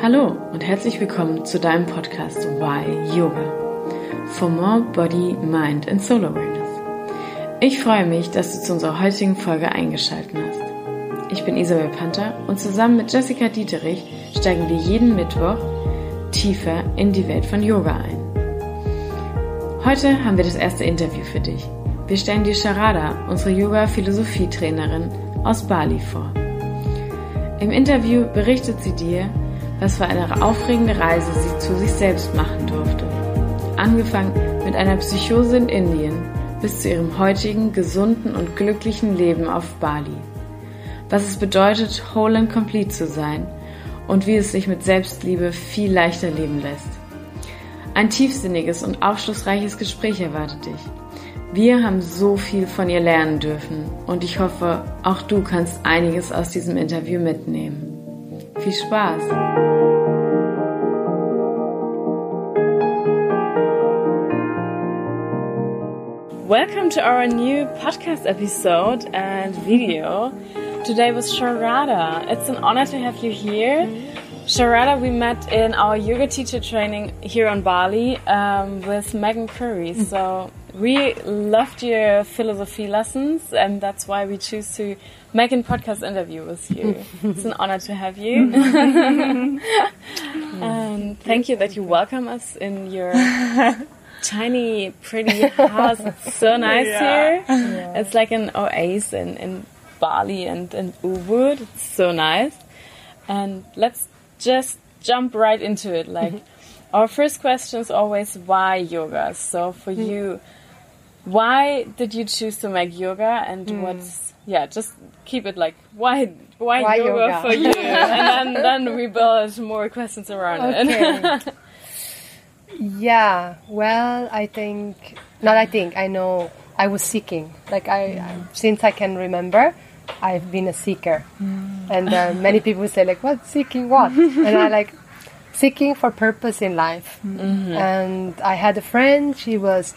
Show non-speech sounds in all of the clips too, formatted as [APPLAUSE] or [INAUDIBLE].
Hallo und herzlich willkommen zu deinem Podcast Why Yoga. For more Body, Mind and Soul Awareness. Ich freue mich, dass du zu unserer heutigen Folge eingeschaltet hast. Ich bin Isabel Panther und zusammen mit Jessica Dieterich steigen wir jeden Mittwoch tiefer in die Welt von Yoga ein. Heute haben wir das erste Interview für dich. Wir stellen dir Sharada, unsere Yoga-Philosophietrainerin aus Bali, vor. Im Interview berichtet sie dir, was für eine aufregende Reise sie zu sich selbst machen durfte. Angefangen mit einer Psychose in Indien bis zu ihrem heutigen gesunden und glücklichen Leben auf Bali. Was es bedeutet, whole and complete zu sein und wie es sich mit Selbstliebe viel leichter leben lässt. Ein tiefsinniges und aufschlussreiches Gespräch erwartet dich. Wir haben so viel von ihr lernen dürfen und ich hoffe, auch du kannst einiges aus diesem Interview mitnehmen. Viel Spaß! Welcome to our new podcast episode and video. Today was Sharada. It's an honor to have you here. Sharada, we met in our yoga teacher training here on Bali um, with Megan Curry. So we loved your philosophy lessons, and that's why we choose to make a podcast interview with you. [LAUGHS] it's an honor to have you. and [LAUGHS] um, thank you that you welcome us in your [LAUGHS] tiny, pretty house. It's so nice Yeah. here. Yeah. It's like an oasis in, in Bali and, in Ubud. It's so nice. And let's just jump right into it. Like, mm-hmm. our first question is always why yoga? So, for mm-hmm. you, why did you choose to make yoga and hmm. what's, yeah, just keep it like, why, why, Why yoga, yoga? for you? [LAUGHS] and then, then we build more questions around it. Okay. [LAUGHS] Yeah, well, I think, not I think, I know I was seeking. Like, I, hmm. I since I can remember, I've been a seeker. Hmm. And uh, many people say, like, what? Seeking what? and I like, seeking for purpose in life. [LAUGHS] Mm-hmm. And I had a friend, she was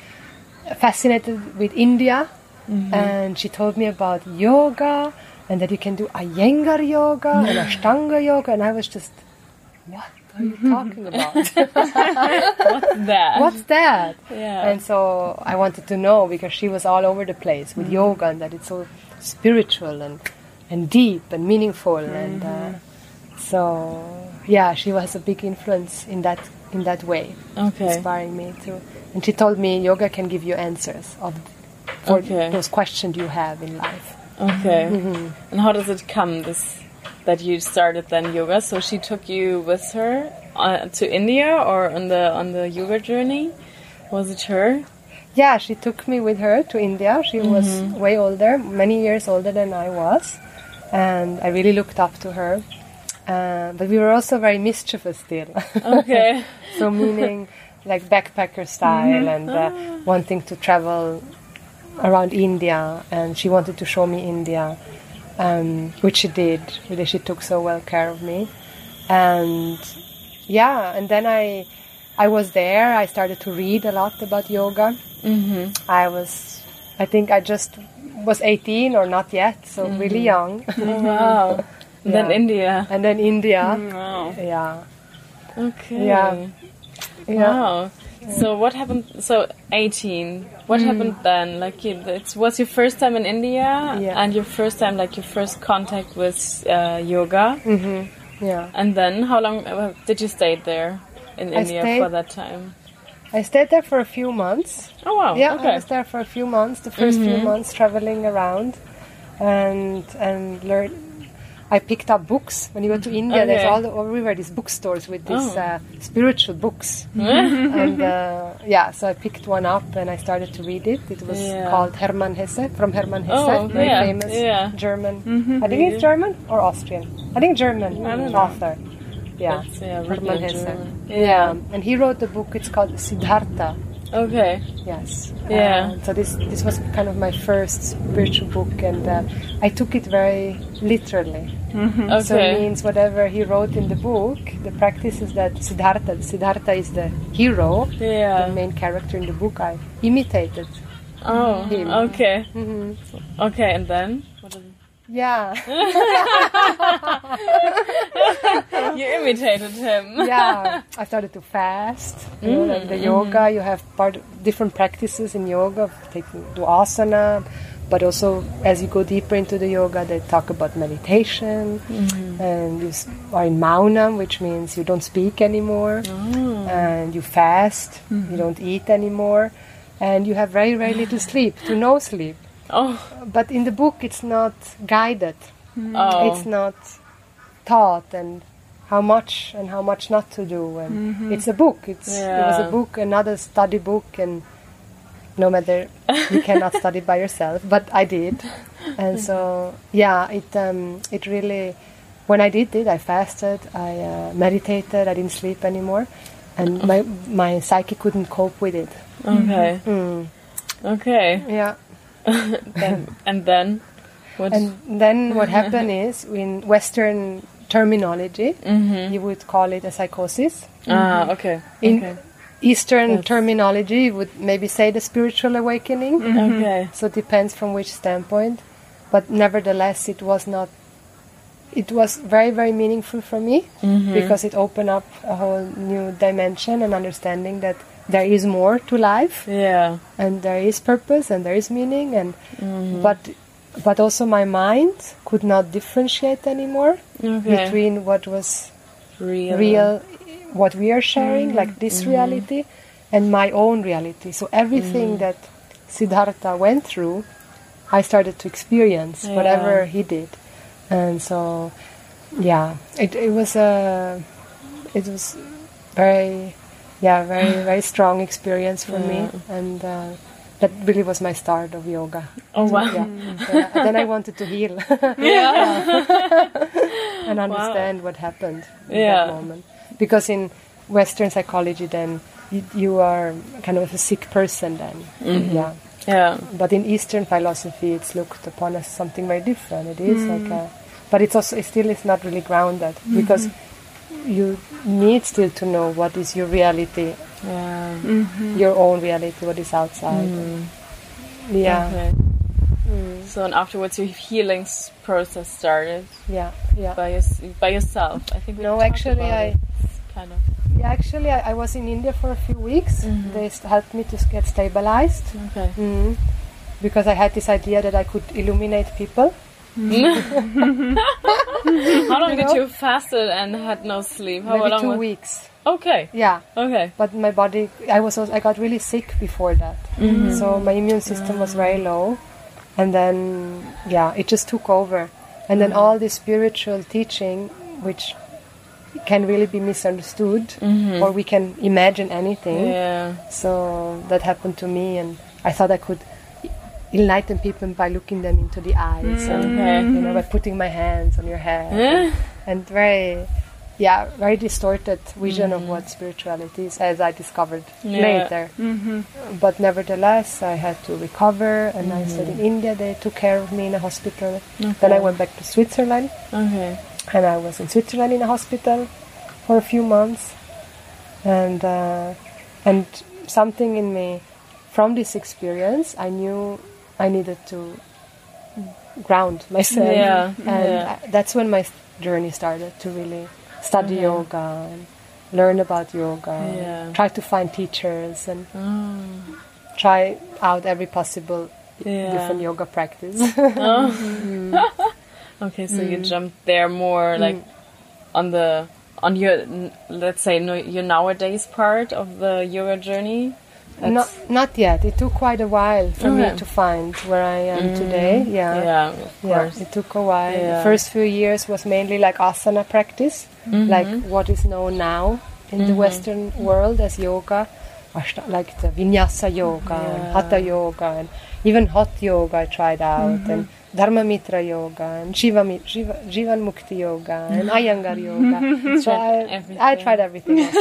fascinated with India. Mm-hmm. And she told me about yoga and that you can do Iyengar yoga and Ashtanga yoga. And I was just, what are you mm-hmm. talking about? [LAUGHS] What's that. What's that? Yeah. And so I wanted to know because she was all over the place with mm-hmm. yoga and that it's so spiritual and, and deep and meaningful. And uh, so, yeah, she was a big influence in that in that way, Okay. inspiring me too. And she told me yoga can give you answers of for Okay. those questions you have in life. Okay. Mm-hmm. And how does it come this that you started then yoga? So she took you with her uh, to India or on the on the yoga journey? Was it her? Yeah, she took me with her to India. She was way older, many years older than I was, and I really looked up to her. Uh, but we were also very mischievous still. [LAUGHS] Okay. so meaning like backpacker style and uh, wanting to travel around India, and she wanted to show me India, um, which she did. Really, she took so well care of me, and yeah, and then I, I was there. I started to read a lot about yoga. Mm-hmm. I was, I think I just was 18 or not yet, so really young, [LAUGHS] wow. Then India. and then India. Wow. Yeah, Okay. Yeah. Yeah. Wow. So what happened? So 18. What happened then? Like you, it was your first time in India, Yeah. and your first time, like your first contact with uh, yoga. yeah. And then, how long uh, did you stay there in I India stayed- for that time? I stayed there for a few months. Oh wow! Yeah, I was there for a few months. The 1st few months traveling around, and and learn. I picked up books. When you go to India, there's all the, everywhere these bookstores with these Oh. uh, spiritual books. [LAUGHS] and uh, yeah, so I picked one up and I started to read it. It was Yeah. called Hermann Hesse from Hermann Hesse, Oh, very yeah, famous yeah. German. I think it's German or Austrian. I think German don't author. Yeah, yeah, Hermann Hesse. Yeah, and he wrote the book. It's called Siddhartha. Okay. Yes. Yeah. Uh, so this this was kind of my first spiritual book, and uh, I took it very literally. Okay. So it means whatever he wrote in the book, the practices that Siddhartha. Siddhartha is the hero, yeah. the main character in the book. I imitated. Oh. him. Okay. hmm Okay. And then? Yeah. [LAUGHS] You imitated him. yeah, I started to fast. You know, like the mm. yoga, mm-hmm. you have part different practices in yoga, taking do asana, but also as you go deeper into the yoga, they talk about meditation, mm-hmm. and you are in mauna, which means you don't speak anymore, oh. and you fast, you mm-hmm. don't eat anymore, and you have very very little sleep. To no sleep. Oh, But in the book, it's not guided. Oh. it's not taught and how much and how much not to do. And it's a book. It's it was a book another study book and no matter you cannot study by yourself but i did. And so yeah it um, it really when i did it i fasted i uh, meditated i didn't sleep anymore and my my psyche couldn't cope with it. Okay. Mm. Okay. yeah [LAUGHS] Then, and then? What? And then what happened is, in Western terminology, Mm-hmm. you would call it a psychosis. ah, okay. In okay. Eastern Yes. terminology, you would maybe say the spiritual awakening. Okay. So it depends from which standpoint. But nevertheless, it was not. It was very, very meaningful for me Mm-hmm. because it opened up a whole new dimension and understanding that there is more to life Yeah. and there is purpose and there is meaning and Mm-hmm. but but also my mind could not differentiate anymore Okay. between what was real. real what we are sharing Mm-hmm. like this reality and my own reality so everything Mm-hmm. that siddhartha went through i started to experience Yeah. whatever he did and so yeah it, it was a it was very yeah very [SIGHS] very strong experience for me and uh, that really was my start of yoga Oh wow. yeah. yeah. Then i wanted to heal [LAUGHS] Yeah. [LAUGHS] and understand what happened in Yeah. that moment. Because in Western psychology, then you, you are kind of a sick person. Then, Mm-hmm. yeah. Yeah. But in Eastern philosophy, it's looked upon as something very different. It is like a, but it's also it still is not really grounded because you need still to know what is your reality, Yeah. your own reality, what is outside. Yeah, Okay. So and afterwards your healing process started yeah, yeah. by your, by yourself. I think we No, actually, about I it, kind of. Yeah, actually, I, I was in India for a few weeks. Mm-hmm. They helped me to get stabilized Okay. mm. because I had this idea that I could illuminate people. How long did know? you fasted and had no sleep? How maybe long? two was- weeks. Okay. Yeah, Okay. but my body, I was, also, I got really sick before that, Mm-hmm. so my immune system was very low, and then yeah, it just took over, and then all this spiritual teaching, which can really be misunderstood, or we can imagine anything. Mm-hmm. Yeah. So that happened to me, and I thought I could enlighten people by looking them into the eyes, and Okay. you know, by putting my hands on your head, and, and very, yeah, very distorted vision of mm. what spirituality is, as I discovered Yeah. later. Mm-hmm. But nevertheless, I had to recover, and I stayed in mm-hmm. India. They took care of me in a hospital. Then I went back to Switzerland, Okay. and I was in Switzerland in a hospital for a few months, and uh, and something in me from this experience, I knew I needed to ground myself, Yeah, and yeah. I- that's when my journey started to really study yoga and learn about yoga, Yeah. try to find teachers, and oh. try out every possible Yeah. different yoga practice. [LAUGHS] [LAUGHS] Oh. Mm. Okay, so you mm. jumped there more mm. like on the on your let's say no, your nowadays part of the yoga journey. Not not yet. It took quite a while for Okay. me to find where I am today. Yeah. Yeah, of Yeah, course. it took a while. Yeah. The first few years was mainly like asana practice, Mm-hmm. like what is known now in the Western world as yoga, like the vinyasa yoga and Yeah. Mm-hmm. hatha yoga and even hot yoga I tried out and Dharma Mittra yoga and shiva, shiva Jivamukti yoga and iyengar yoga. [LAUGHS] so I, I tried everything. also.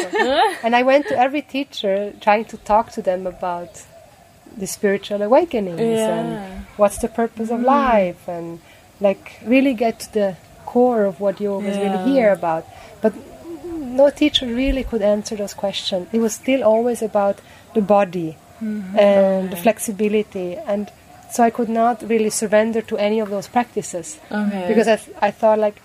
[LAUGHS] and I went to every teacher trying to talk to them about the spiritual awakenings Yeah. and what's the purpose of life and like really get to the core of what yoga is really here about but no teacher really could answer those questions. It was still always about the body mm-hmm. and the flexibility. And so I could not really surrender to any of those practices. Okay. because I, th- I thought like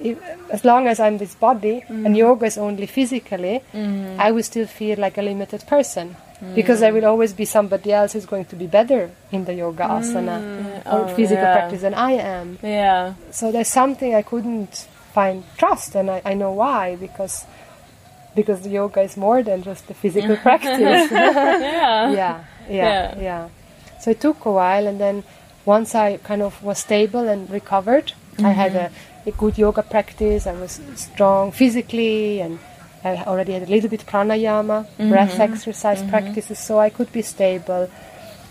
if, as long as I'm this body and mm-hmm. yoga is only physically, mm-hmm. I will still feel like a limited person. Because there will always be somebody else who's going to be better in the yoga asana or Oh, physical yeah. practice than I am. yeah. So there's something I couldn't find trust, and I, I know why because because yoga is more than just the physical [LAUGHS] practice. [LAUGHS] Yeah. yeah, yeah, Yeah. So it took a while, and then once I kind of was stable and recovered, I had mm-hmm. a, a good yoga practice. I was strong physically, and I already had a little bit pranayama, breath mm-hmm. exercise mm-hmm. practices, so I could be stable.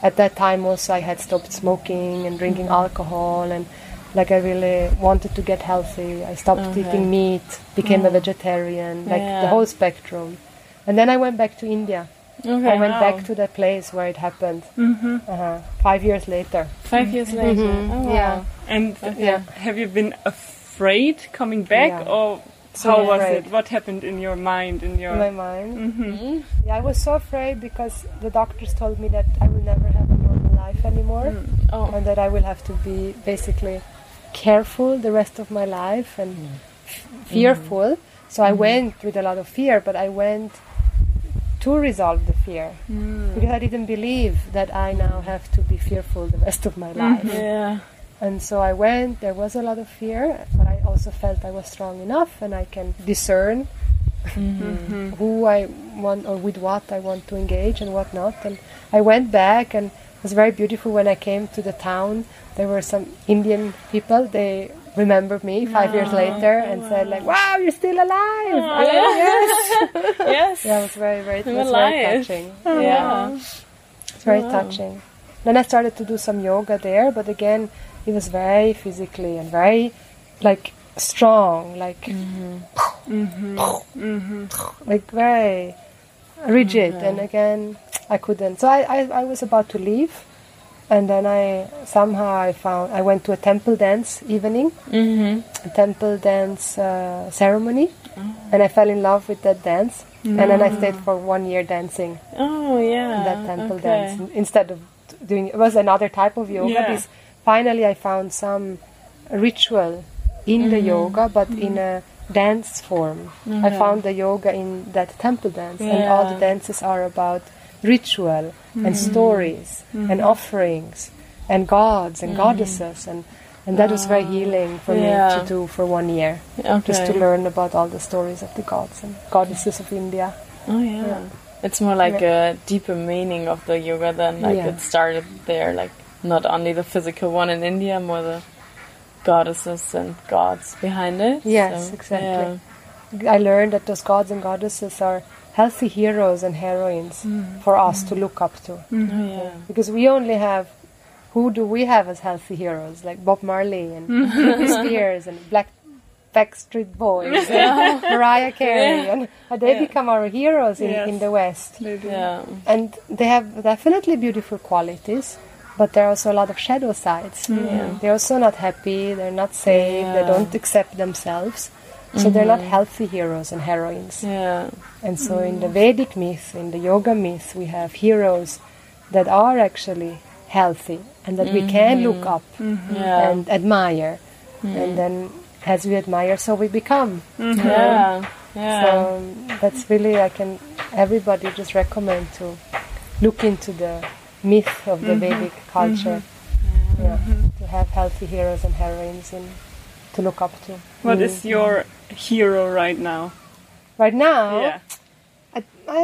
At that time, also, I had stopped smoking and drinking alcohol, and like I really wanted to get healthy. I stopped Okay. eating meat, became a vegetarian, like Yeah. the whole spectrum. And then I went back to India. Okay. I went Wow. back to the place where it happened. Mm-hmm. Uh-huh. Five years later. Five years later. Mhm. Oh, wow. Yeah. And Yeah. have you been afraid coming back, Yeah. or So how was afraid. it? What happened in your mind? In your my mind. hmm Yeah, I was so afraid because the doctors told me that I will never have a normal life anymore Oh. and that I will have to be basically careful the rest of my life and mm. f- fearful. So I mm-hmm. went with a lot of fear, but I went to resolve the fear mm. because I didn't believe that I now have to be fearful the rest of my life. Mm-hmm. Yeah. And so I went, there was a lot of fear, but I also felt I was strong enough and I can discern mm-hmm. who I want or with what I want to engage and what not. And I went back and it was very beautiful when I came to the town. There were some Indian people, they remembered me five years later and said like, wow, you're still alive. I said, yes. [LAUGHS] Yes. yeah, it was very, very, it was very touching. Yeah. It's very Wow. touching. Then I started to do some yoga there, but again, it was very physically and very like strong, like [LAUGHS] like very rigid. And again, I couldn't. So I, I, I was about to leave, and then I somehow I found I went to a temple dance evening, Mm-hmm. a temple dance uh, ceremony, and I fell in love with that dance. And then I stayed for one year dancing Oh, yeah. that temple okay. dance instead of doing it was another type of yoga Yeah. because finally I found some ritual in the yoga but in a dance form. I mm-hmm. found the yoga in that temple dance and all the dances are about ritual and mm-hmm. stories and mm-hmm. offerings and gods and goddesses and and that was very healing for me to do for one year Okay. just to learn about all the stories of the gods and goddesses of India. Oh, yeah. It's more like a deeper meaning of the yoga than like Yeah. it started there. Like not only the physical one in India, more the goddesses and gods behind it. Yes, So, exactly. I learned that those gods and goddesses are healthy heroes and heroines mm. for us to look up to. Yeah. Oh, yeah. Because we only have, who do we have as healthy heroes? Like Bob Marley and mm. [LAUGHS] Britney Spears and Black Backstreet Boys and Mariah Carey. And they Yeah. become our heroes in, Yes. in the West. Yeah. And they have definitely beautiful qualities. But there are also a lot of shadow sides. Mm. Yeah. They're also not happy, they're not safe, they don't accept themselves. So they're not mm-hmm. healthy heroes and heroines. Yeah. And so in the mm. Vedic myth, in the yoga myth, we have heroes that are actually healthy and that we mm-hmm. can look up mm-hmm. Yeah. and admire. Mm. And then as we admire, so we become. Yeah. Yeah. So that's really, I can, everybody just recommend to look into the myth of the Vedic culture. Yeah, to have healthy heroes and heroines and to look up to. What Mm. is your hero right now? Right now, Yeah, I, I,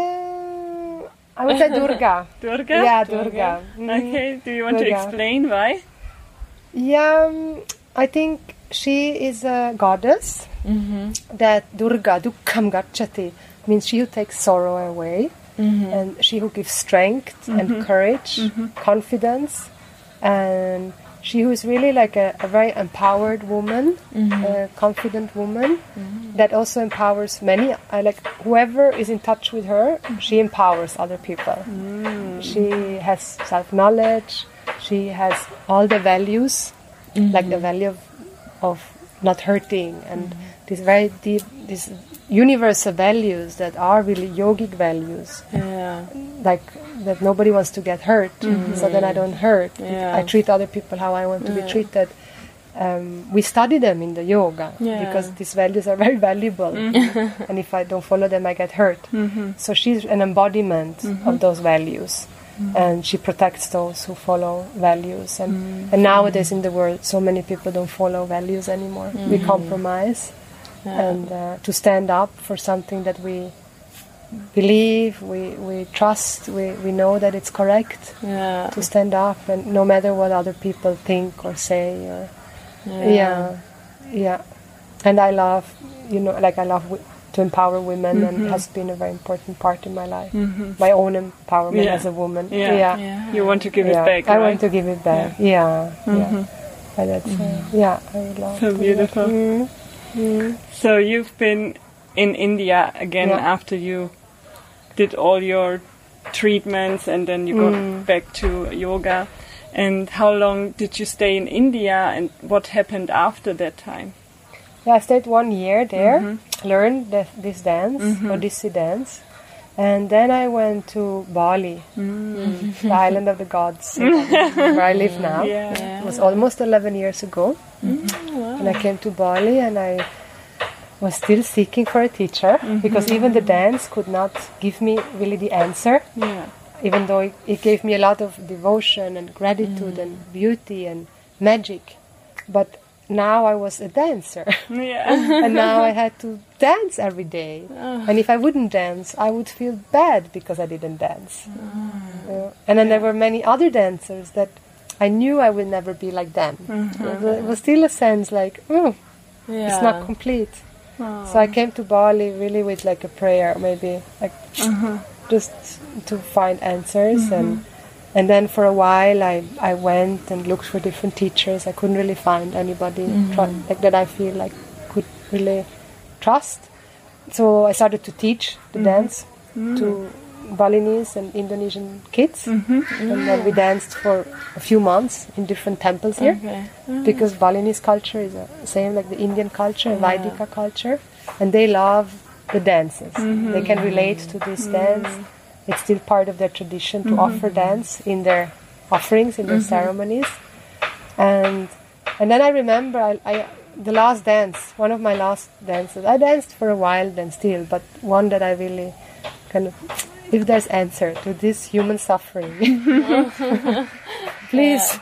I would say Durga. [LAUGHS] Durga. Yeah, Durga. Mhm. Okay. Do you want to explain why? Yeah, um, I think she is a goddess. Mm-hmm. That Durga, Dukkham Gachati, means she who takes sorrow away, Mm-hmm. and she who gives strength and mm-hmm. courage, mm-hmm. confidence, and she who is really like a, a very empowered woman, mm-hmm. a confident woman that also empowers many. I like whoever is in touch with her, she empowers other people. Mm. She has self knowledge. She has all the values, like the value of, of not hurting and this very deep, these universal values that are really yogic values Yeah. like that nobody wants to get hurt, so then I mm-hmm. don't hurt. Yeah. I treat other people how I want to be treated. Um, we study them in the yoga Yeah. because these values are [LAUGHS] very valuable, mm-hmm. and if I don't follow them, I get hurt. Mm-hmm. So she's an embodiment of those values, and she protects those who follow values. And, and nowadays in the world, so many people don't follow values anymore. We compromise, and uh, to stand up for something that we believe, we, we trust, we, we know that it's correct. Yeah. To stand up, and no matter what other people think or say, or yeah, yeah. And I love, you know, like I love w- to empower women, and it has been a very important part in my life. My own empowerment Yeah. as a woman. Yeah. yeah. Yeah. You want to give Yeah. it back, I right? want to give it back. Yeah, yeah. And that's, uh, yeah, I love So to do that. beautiful. Mm. Mm. So you've been in India again Yeah. after you did all your treatments and then you got Mm. back to yoga. And how long did you stay in India and what happened after that time? Yeah, I stayed one year there, Mm-hmm. learned the, this dance, Odissi dance, and then I went to Bali, Mm. the island of the gods, [LAUGHS] where I live now. Yeah. It was almost 11 years ago. I came to Bali and I was still seeking for a teacher mm-hmm. because even the dance could not give me really the answer, Yeah. even though it, it gave me a lot of devotion and gratitude mm-hmm. and beauty and magic. But now I was a dancer. [LAUGHS] Yeah. [LAUGHS] and now I had to dance every day. Oh. And if I wouldn't dance, I would feel bad because I didn't dance. Ah. Yeah. And then there were many other dancers that I knew I would never be like them. Mm-hmm. It was still a sense like, oh, Yeah. it's not complete. Oh. So I came to Bali really with like a prayer, maybe like mm-hmm. just to find answers mm-hmm. and and then for a while I, I went and looked for different teachers. I couldn't really find anybody tru- like that I feel like could really trust. So I started to teach the dance to mm. Balinese and Indonesian kids, mm-hmm. and then we danced for a few months in different temples here. Okay. Mm. because Balinese culture is the same like the Indian culture, Vaidika culture, and they love the dances. Mm-hmm. They can relate to this mm. dance. It's still part of their tradition to mm-hmm. offer dance in their offerings, in their ceremonies, and and then I remember I, I the last dance, one of my last dances. I danced for a while then still, but one that I really kind of if there's answer to this human suffering, [LAUGHS] please,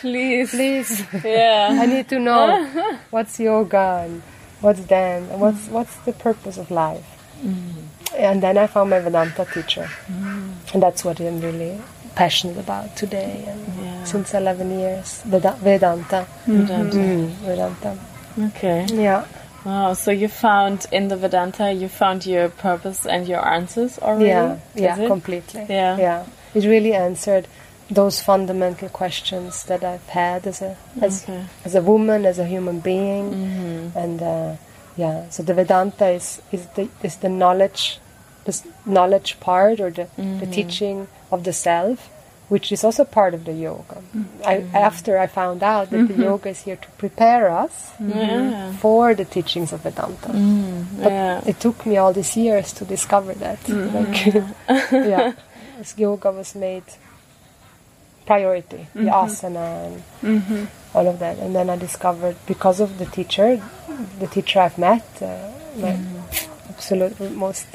Please. please. Yeah. [LAUGHS] I need to know [LAUGHS] what's yoga and what's dance and what's what's the purpose of life. And then I found my Vedanta teacher, and that's what I'm really passionate about today. And Yeah. since 11 years, Veda- Vedanta. Vedanta. Mm, Vedanta. Okay. Yeah, Wow. So you found in the Vedanta, you found your purpose and your answers already. yeah, yeah, completely. Yeah. yeah. It really answered those fundamental questions that I've had as a as Okay. as a woman, as a human being, Mm-hmm. and uh, yeah. So the Vedanta is is the is the knowledge, this knowledge part or the Mm-hmm. the teaching of the self, which is also part of the yoga. Mm-hmm. I, after I found out that the yoga is here to prepare us Yeah. for the teachings of Vedanta. Mm, But yeah. it took me all these years to discover that. Like, yeah, [LAUGHS] [LAUGHS] yoga was made priority, the asana and all of that. And then I discovered because of the teacher, the teacher I've met, uh, my absolute most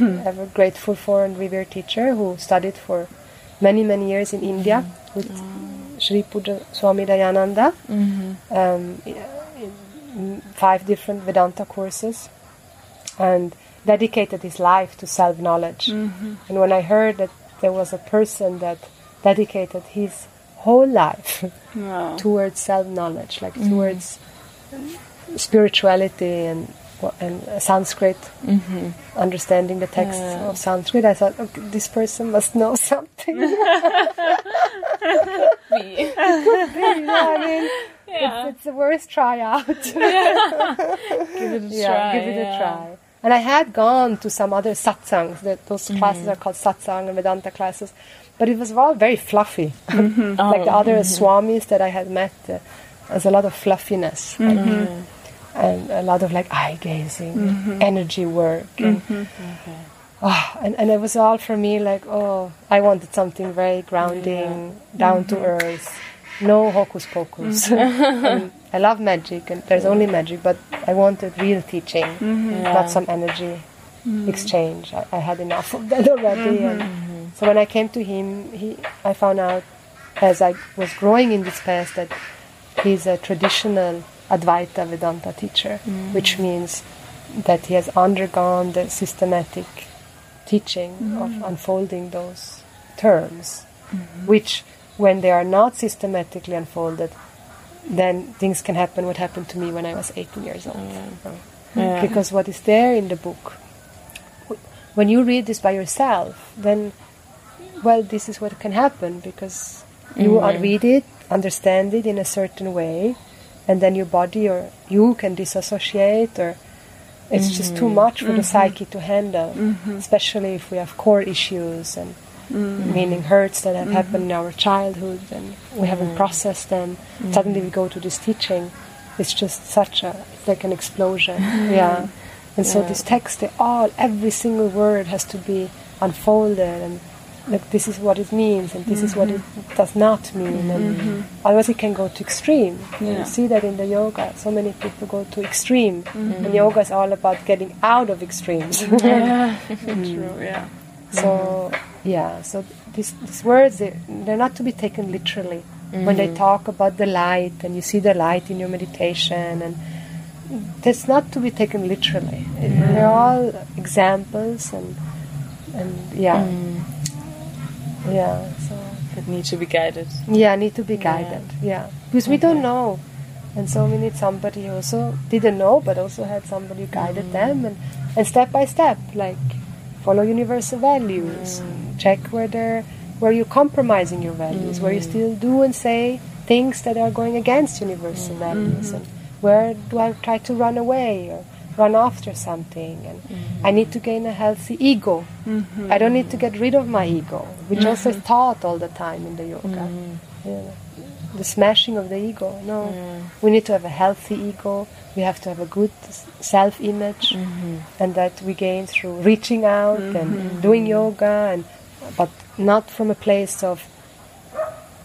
ever grateful for and revered teacher who studied for many many years in India with Sri Pujya Swami Dayananda. Mm-hmm. Um, in five different Vedanta courses and dedicated his life to self knowledge. Mm-hmm. And when I heard that there was a person that dedicated his whole life Wow. [LAUGHS] towards self knowledge, like mm-hmm. towards spirituality and and uh, Sanskrit, mm-hmm. understanding the text Yeah. of Sanskrit, I thought, okay, this person must know [LAUGHS] something. [LAUGHS] Me. yeah, I mean, yeah. it's, it's the worst tryout. Give it a try. give it a try. And I had gone to some other satsangs. That those mm-hmm. classes are called satsang and Vedanta classes, but it was all very fluffy. Mm-hmm. [LAUGHS] like the Oh, other swamis that I had met, uh, there's a lot of fluffiness like, and a lot of like eye gazing, mm-hmm. energy work, and, oh, and, and it was all for me like, oh, I wanted something very grounding, down to mm-hmm. earth, no hocus pocus. [LAUGHS] And I love magic, and there's only magic, but I wanted real teaching, not some energy exchange. I, I had enough of that already. And so when I came to him, he, I found out as I was growing in this path that he's a traditional Advaita Vedanta teacher, mm-hmm. which means that he has undergone the systematic teaching of mm-hmm. unfolding those terms, mm-hmm. which, when they are not systematically unfolded, then things can happen. What happened to me when I was 18 years old? Yeah. Because what is there in the book, when you read this by yourself, then, well, this is what can happen because you uh, read it, understand it in a certain way, and then your body or you can disassociate or it's just too mm-hmm. much for the mm-hmm. psyche to handle, mm-hmm. especially if we have core issues and meaning hurts that have happened in our childhood and we haven't processed them. Suddenly we go to this teaching. It's just such a, it's like an explosion. Yeah. And so this text, they all, every single word has to be unfolded and like this is what it means and this is what it mm-hmm. does not mean and mm-hmm. otherwise it can go to extreme. Yeah. you see that in the yoga so many people go to extreme mm-hmm. and yoga is all about getting out of extremes. [LAUGHS] Yeah. [LAUGHS] True, mm. yeah. so yeah so these, these words they, they're not to be taken literally. When they talk about the light and you see the light in your meditation and that's not to be taken literally. They're all examples and and yeah mm. Yeah so That need to be guided. yeah, need to be guided. Yeah, because we don't know, and so we need somebody who also didn't know, but also had somebody who guided mm. them, and and step by step, like follow universal values, mm. check where they're where you're compromising your values, where you mm. still do and say things that are going against universal values, mm-hmm. and where do I try to run away? Or run after something, and I need to gain a healthy ego. Mm-hmm. I don't need to get rid of my ego, which mm-hmm. also is taught all the time in the yoga. Mm-hmm. Yeah. The smashing of the ego. No, we need to have a healthy ego. We have to have a good self-image, and that we gain through reaching out and doing yoga, and but not from a place of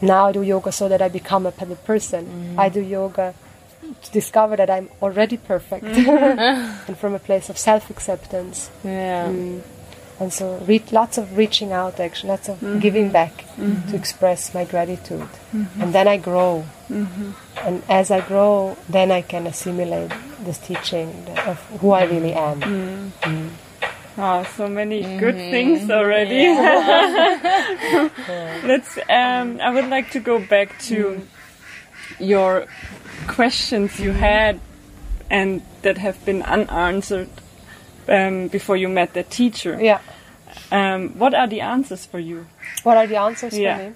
now I do yoga so that I become a better person. I do yoga to discover that I'm already perfect, mm-hmm. [LAUGHS] and from a place of self-acceptance. Yeah. Mm. And so, re- lots of reaching out, actually, lots of mm-hmm. giving back mm-hmm. to express my gratitude. And then I grow. And as I grow, then I can assimilate this teaching of who I really am. Mm. Ah, so many good things already. [LAUGHS] [LAUGHS] Let's. Um, I would like to go back to mm. your questions you had and that have been unanswered um, before you met the teacher. Yeah. Um, what are the answers for you? What are the answers Yeah. for me?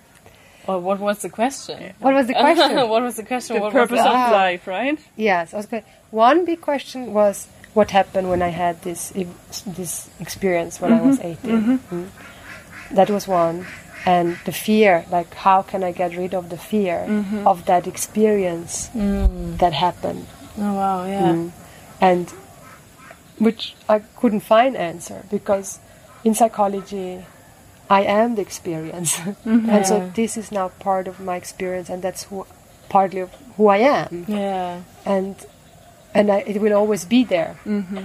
Or what was the question? What was the [LAUGHS] question? what was the question? The what purpose was of Ah. life, right? Yes, I was going. One big question was what happened when I had this this experience when I was 18. Mm. That was one, and the fear. Like, how can I get rid of the fear mm-hmm. of that experience mm. that happened? Oh wow, yeah. Mm. and which I couldn't find answer because in psychology I am the experience, [LAUGHS] mm-hmm. and so this is now part of my experience, and that's who, partly of who I am Yeah. and and I, it will always be there. Mm-hmm.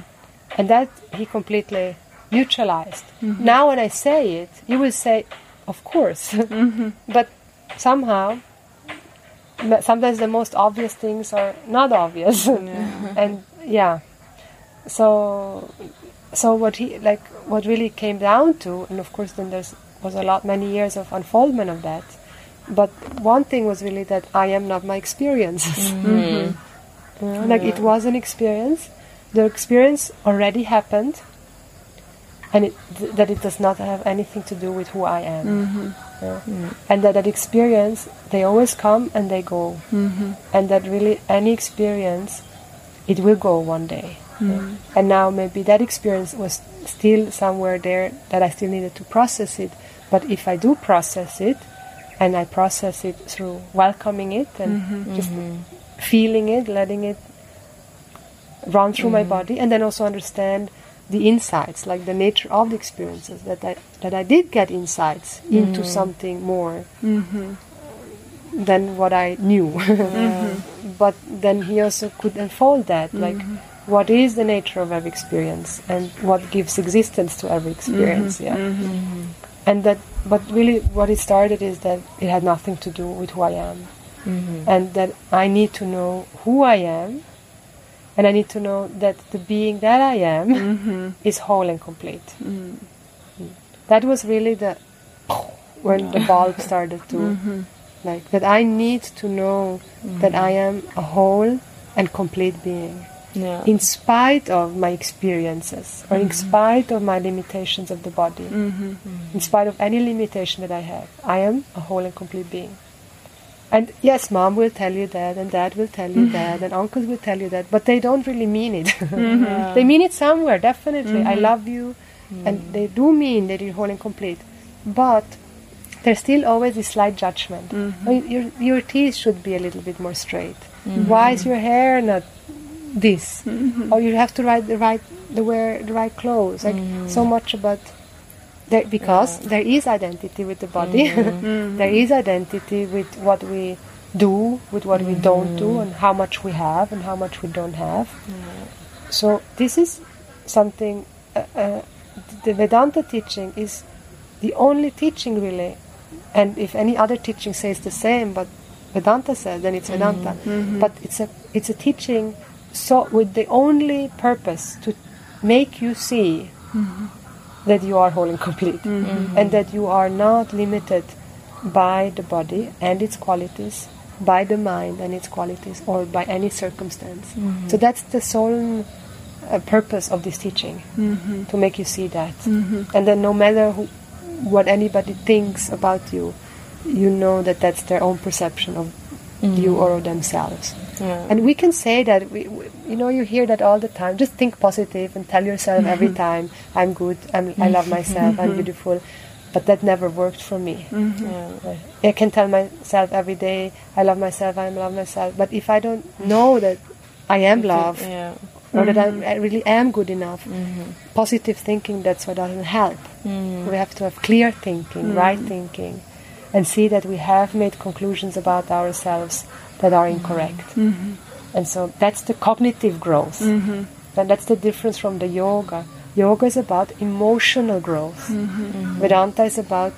And that he completely neutralized. Now, when I say it, you will say, "Of course," mm-hmm. [LAUGHS] but somehow, sometimes the most obvious things are not obvious, [LAUGHS] and yeah. So, so what he like, what really came down to, and of course, then there's was a lot, many years of unfoldment of that. But one thing was really that I am not my experiences. You mm-hmm. [LAUGHS] know, like it was an experience. The experience already happened, and it, th- that it does not have anything to do with who I am. Mm-hmm. Yeah. And that that experience, they always come and they go, mm-hmm. and that really any experience, it will go one day. Mm-hmm. Yeah. And now maybe that experience was still somewhere there that I still needed to process it. But if I do process it, and I process it through welcoming it and just feeling it, letting it run through my body, and then also understand the insights, like the nature of the experiences, that I, that I did get insights into mm. something more mm-hmm. than what I knew. [LAUGHS] Mm-hmm. but then he also could unfold that, like mm-hmm. what is the nature of every experience and what gives existence to every experience. Yeah, and that. But really, what it started is that it had nothing to do with who I am, and that I need to know who I am, and I need to know that the being that I am mm-hmm. [LAUGHS] is whole and complete. Mm. That was really the when the bulb started to mm-hmm. like that I need to know that I am a whole and complete being. Yeah. in spite of my experiences or in spite of my limitations of the body. In spite of any limitation that I have I am a whole and complete being and yes mom will tell you that and dad will tell you mm-hmm. that and uncles will tell you that but they don't really mean it. Mm-hmm. [LAUGHS] They mean it somewhere definitely. I mm-hmm. love you and mm. they do mean that you're whole and complete. But there's still always this slight judgment. Oh, your, your teeth should be a little bit more straight. Why is your hair not this? Or you have to write the right, the wear the right clothes. Like so much about there, because there is identity with the body. Mm-hmm. [LAUGHS] there is identity with what we do, with what we don't do, mm-hmm. and how much we have and how much we don't have. So this is something. Uh, uh, the Vedanta teaching is the only teaching really, and if any other teaching says the same, but Vedanta says, then it's Vedanta. Mm-hmm. But it's a it's a teaching so with the only purpose to make you see that you are whole and complete, mm-hmm. Mm-hmm. and that you are not limited by the body and its qualities, by the mind and its qualities, or by any circumstance. Mm-hmm. So that's the sole uh, purpose of this teaching to make you see that, and then no matter who, what anybody thinks about you, you know that that's their own perception of you or of themselves. Yeah. And we can say that, we, we, you know, you hear that all the time. Just think positive and tell yourself every mm-hmm. time, I'm good, I'm, I love mm-hmm. myself, I'm mm-hmm. beautiful. But that never worked for me. Yeah. I can tell myself every day, I love myself, I love myself. But if I don't know that I am love, Yeah. or that I'm, I really am good enough, positive thinking, that's what doesn't help. Mm. We have to have clear thinking, right mm. thinking, and see that we have made conclusions about ourselves that are incorrect. Mm-hmm. Mm-hmm. And so that's the cognitive growth. Mm-hmm. And that's the difference from the yoga. Yoga is about emotional growth. Vedanta is about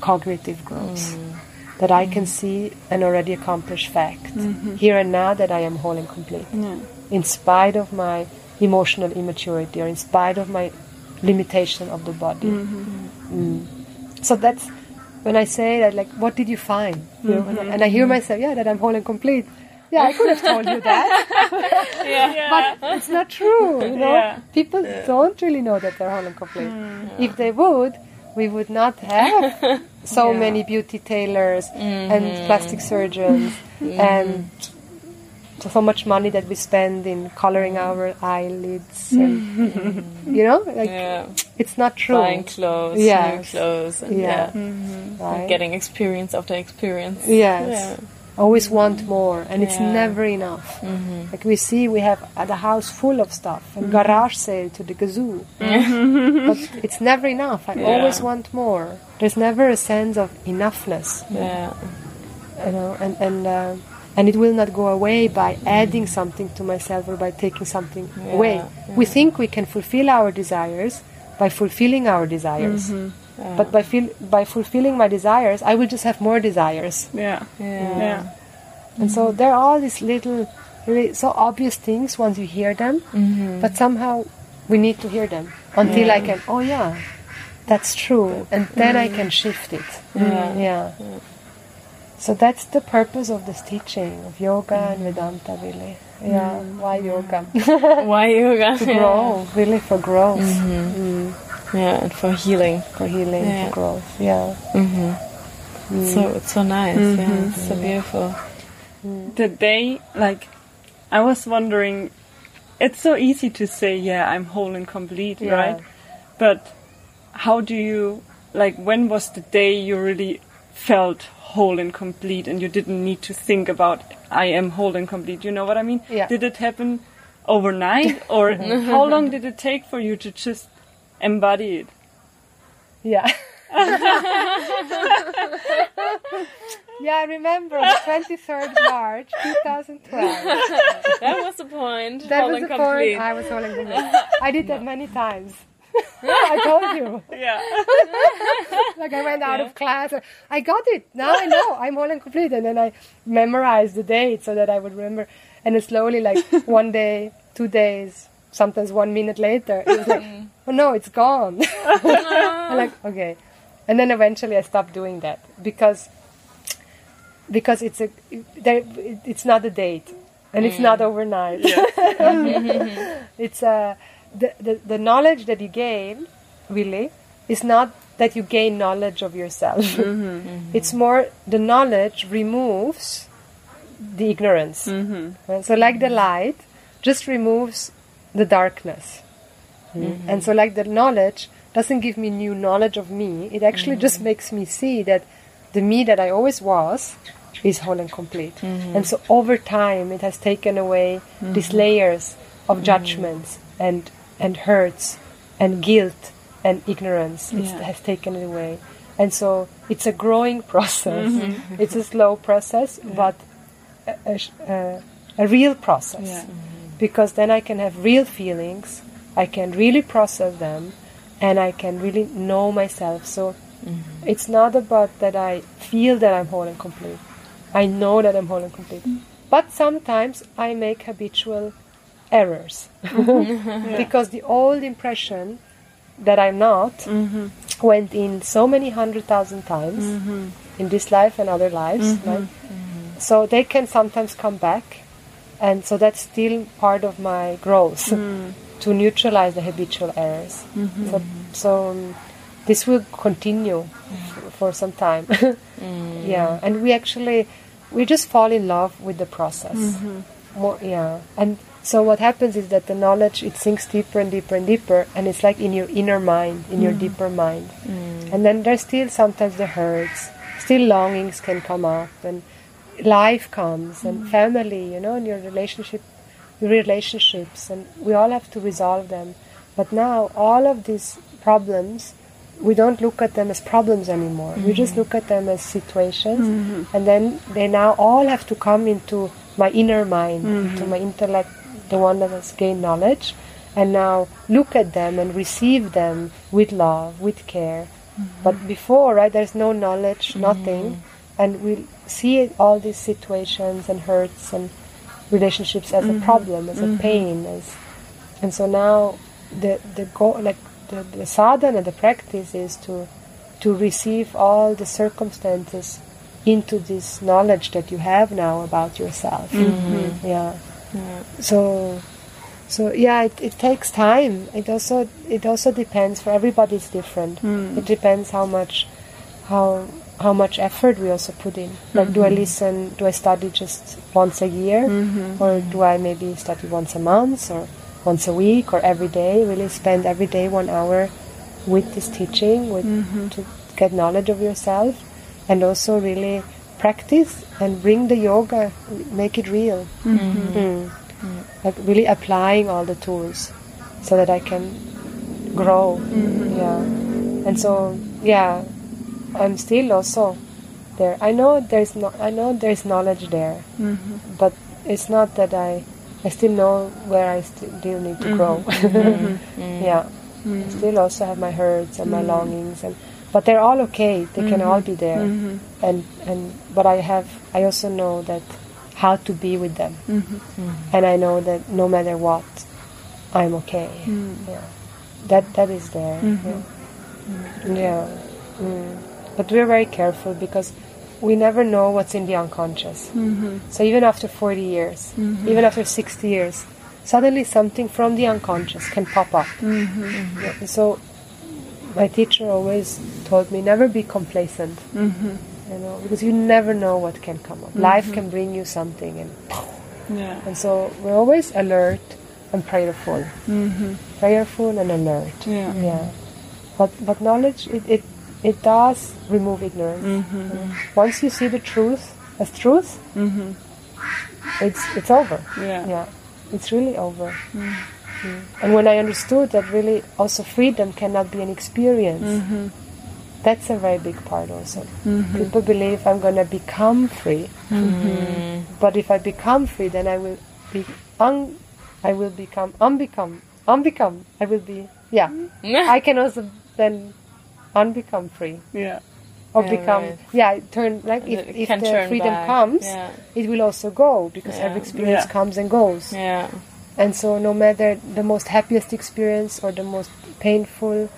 cognitive growth. Mm. That I can mm. see an already accomplished fact. Here and now that I am whole and complete. In spite of my emotional immaturity or in spite of my limitation of the body. Mm. So that's when I say that, like, what did you find? You know, and, I, hear mm-hmm. myself, yeah, that I'm whole and complete. Yeah, I could have told you that, [LAUGHS] Yeah. [LAUGHS] but it's not true. You know, Yeah. people don't really know that they're whole and complete. Mm. If they would, we would not have [LAUGHS] so many beauty tailors and mm-hmm. plastic surgeons and mm. So, so much money that we spend in coloring our eyelids. And, [LAUGHS] you know, like Yeah. it's not true. Buying clothes, Yes. new clothes, and Yeah. yeah. Right? Getting experience after experience. Yes. Yeah. Always want more, and it's Yeah. Mm-hmm. never enough. Like we see, we have a the house full of stuff and garage sale to the gazoo, but it's never enough. I Yeah. always want more. There's never a sense of enoughness, Yeah. you know, and and uh, and it will not go away by adding something to myself or by taking something Yeah, away. We think we can fulfill our desires by fulfilling our desires. Yeah. But by, feel, by fulfilling my desires, I will just have more desires. Yeah. yeah. Yeah. And so mm-hmm. there are all these little, really so obvious things once you hear them, mm-hmm. but somehow we need to hear them until I can, oh yeah, that's true. And then I mm. can shift it. Yeah. Yeah. So that's the purpose of this teaching of yoga and mm. Vedanta, really. Mm. Yeah. Why yoga? [LAUGHS] Why yoga? [LAUGHS] to grow, really for growth, mm-hmm. Mm. Yeah, and for healing. for healing, Yeah. for growth. Yeah. Mhm. So it's so nice. Yeah, mm-hmm. it's so beautiful. the day like I was wondering it's so easy to say yeah I'm whole and complete Yeah. right but how do you like when was the day you really felt whole and complete and you didn't need to think about I am whole and complete you know what I mean Yeah. did it happen overnight, [LAUGHS] or how long did it take for you to just embody it? Yeah. [LAUGHS] yeah, I remember 23rd March 2012. [LAUGHS] That was the point. That Whole was and the complete. point. I was holding complete. I did that many times. [LAUGHS] I told you. Yeah. [LAUGHS] Like I went out of class. I got it. Now I know. I'm whole and complete. And then I memorized the date so that I would remember. And then slowly, like [LAUGHS] one day, two days, sometimes one minute later, it was like, mm. oh no, it's gone. I'm like, okay. And then eventually I stopped doing that because because it's a it's not a date and it's not mm. overnight. Mm-hmm. it's a the, the the knowledge that you gain really is not that you gain knowledge of yourself. Mm-hmm, [LAUGHS] mm-hmm. It's more the knowledge removes the ignorance. Mm-hmm. Right? So like the light just removes the darkness. And so like the knowledge doesn't give me new knowledge of me. It actually just makes me see that the me that I always was is whole and complete. And so over time it has taken away these layers of judgments and and hurts and guilt and ignorance. It Yeah. has taken it away. And so it's a growing [LAUGHS] process. Mm-hmm. It's a slow process, but a, a, a, a real process. Yeah. Mm-hmm. Because then I can have real feelings, I can really process them, and I can really know myself. So mm-hmm. it's not about that I feel that I'm whole and complete. I know that I'm whole and complete. Mm. But sometimes I make habitual errors. Mm-hmm. [LAUGHS] because the old impression that I'm not mm-hmm. went in so many hundred thousand times mm-hmm. in this life and other lives. Right? So they can sometimes come back. And so that's still part of my growth mm. to neutralize the habitual errors. So, so um, this will continue f- for some time. [LAUGHS] Mm. Yeah, and we actually we just fall in love with the process. More, yeah, and so what happens is that the knowledge it sinks deeper and deeper and deeper, and it's like in your inner mind, in your mm. deeper mind, mm. and then there's still sometimes the hurts, still longings can come up, and life comes, and mm. family, you know, and your relationship, your relationships, and we all have to resolve them. But now all of these problems we don't look at them as problems anymore. We just mm-hmm. look at them as situations, mm-hmm. and then they now all have to come into my inner mind, into mm-hmm. my intellect, the one that has gained knowledge, and now look at them and receive them with love, with care. Mm-hmm. But before, right, there's no knowledge, mm-hmm. nothing, and we see all these situations and hurts and relationships as a mm-hmm. problem, as a pain, as and so now the the goal, like the, the sadhana, the practice is to to receive all the circumstances into this knowledge that you have now about yourself. Yeah. So so yeah, it, it takes time. It also it also depends. For everybody, it's different. Hmm. It depends how much how how much effort we also put in. Like, do I hmm. listen? Do I study just once a year, mm-hmm. or do I maybe study once a month, or once a week, or every day? Really spend every day one hour with this teaching, with mm-hmm. to get knowledge of yourself, and also really practice and bring the yoga, make it real. Mm-hmm. Mm. Mm-hmm. Like really applying all the tools, so that I can grow. Mm-hmm. Yeah, and so yeah, I'm still also there. I know there's no, I know there's knowledge there, but it's not that I, I still know where I still need to grow. [LAUGHS] yeah, I still also have my hurts and my longings, and but they're all okay. They can all mm-hmm. be there, mm-hmm. and and but I have, I also know that how to be with them, mm-hmm. and I know that no matter what, I'm okay. Yeah, that that is there. Yeah. Yeah. Mm. But we're very careful because we never know what's in the unconscious. So even after 40 years, even after 60 years, suddenly something from the unconscious can pop up. Yeah. So my teacher always told me never be complacent. Mm-hmm. You know, because you never know what can come up. Life mm-hmm. can bring you something, and Yeah. and so we're always alert and prayerful, mm-hmm. prayerful and alert. Yeah. Yeah. But but knowledge it it, it does remove ignorance. Once you see the truth as truth, it's it's over. Yeah. Yeah. it's really over. Mm. And when I understood that really also freedom cannot be an experience, Mm-hmm. that's a very big part also. People believe I'm going to become free, Mm-hmm. but if I become free, then I will be un, I will become unbecome, unbecome. I will be yeah. I can also then unbecome free Yeah. or Yeah, become right. yeah turn like if, if the freedom back. comes, Yeah. it will also go because Yeah. every experience comes and goes. Yeah. And so, no matter the most happiest experience or the most painful,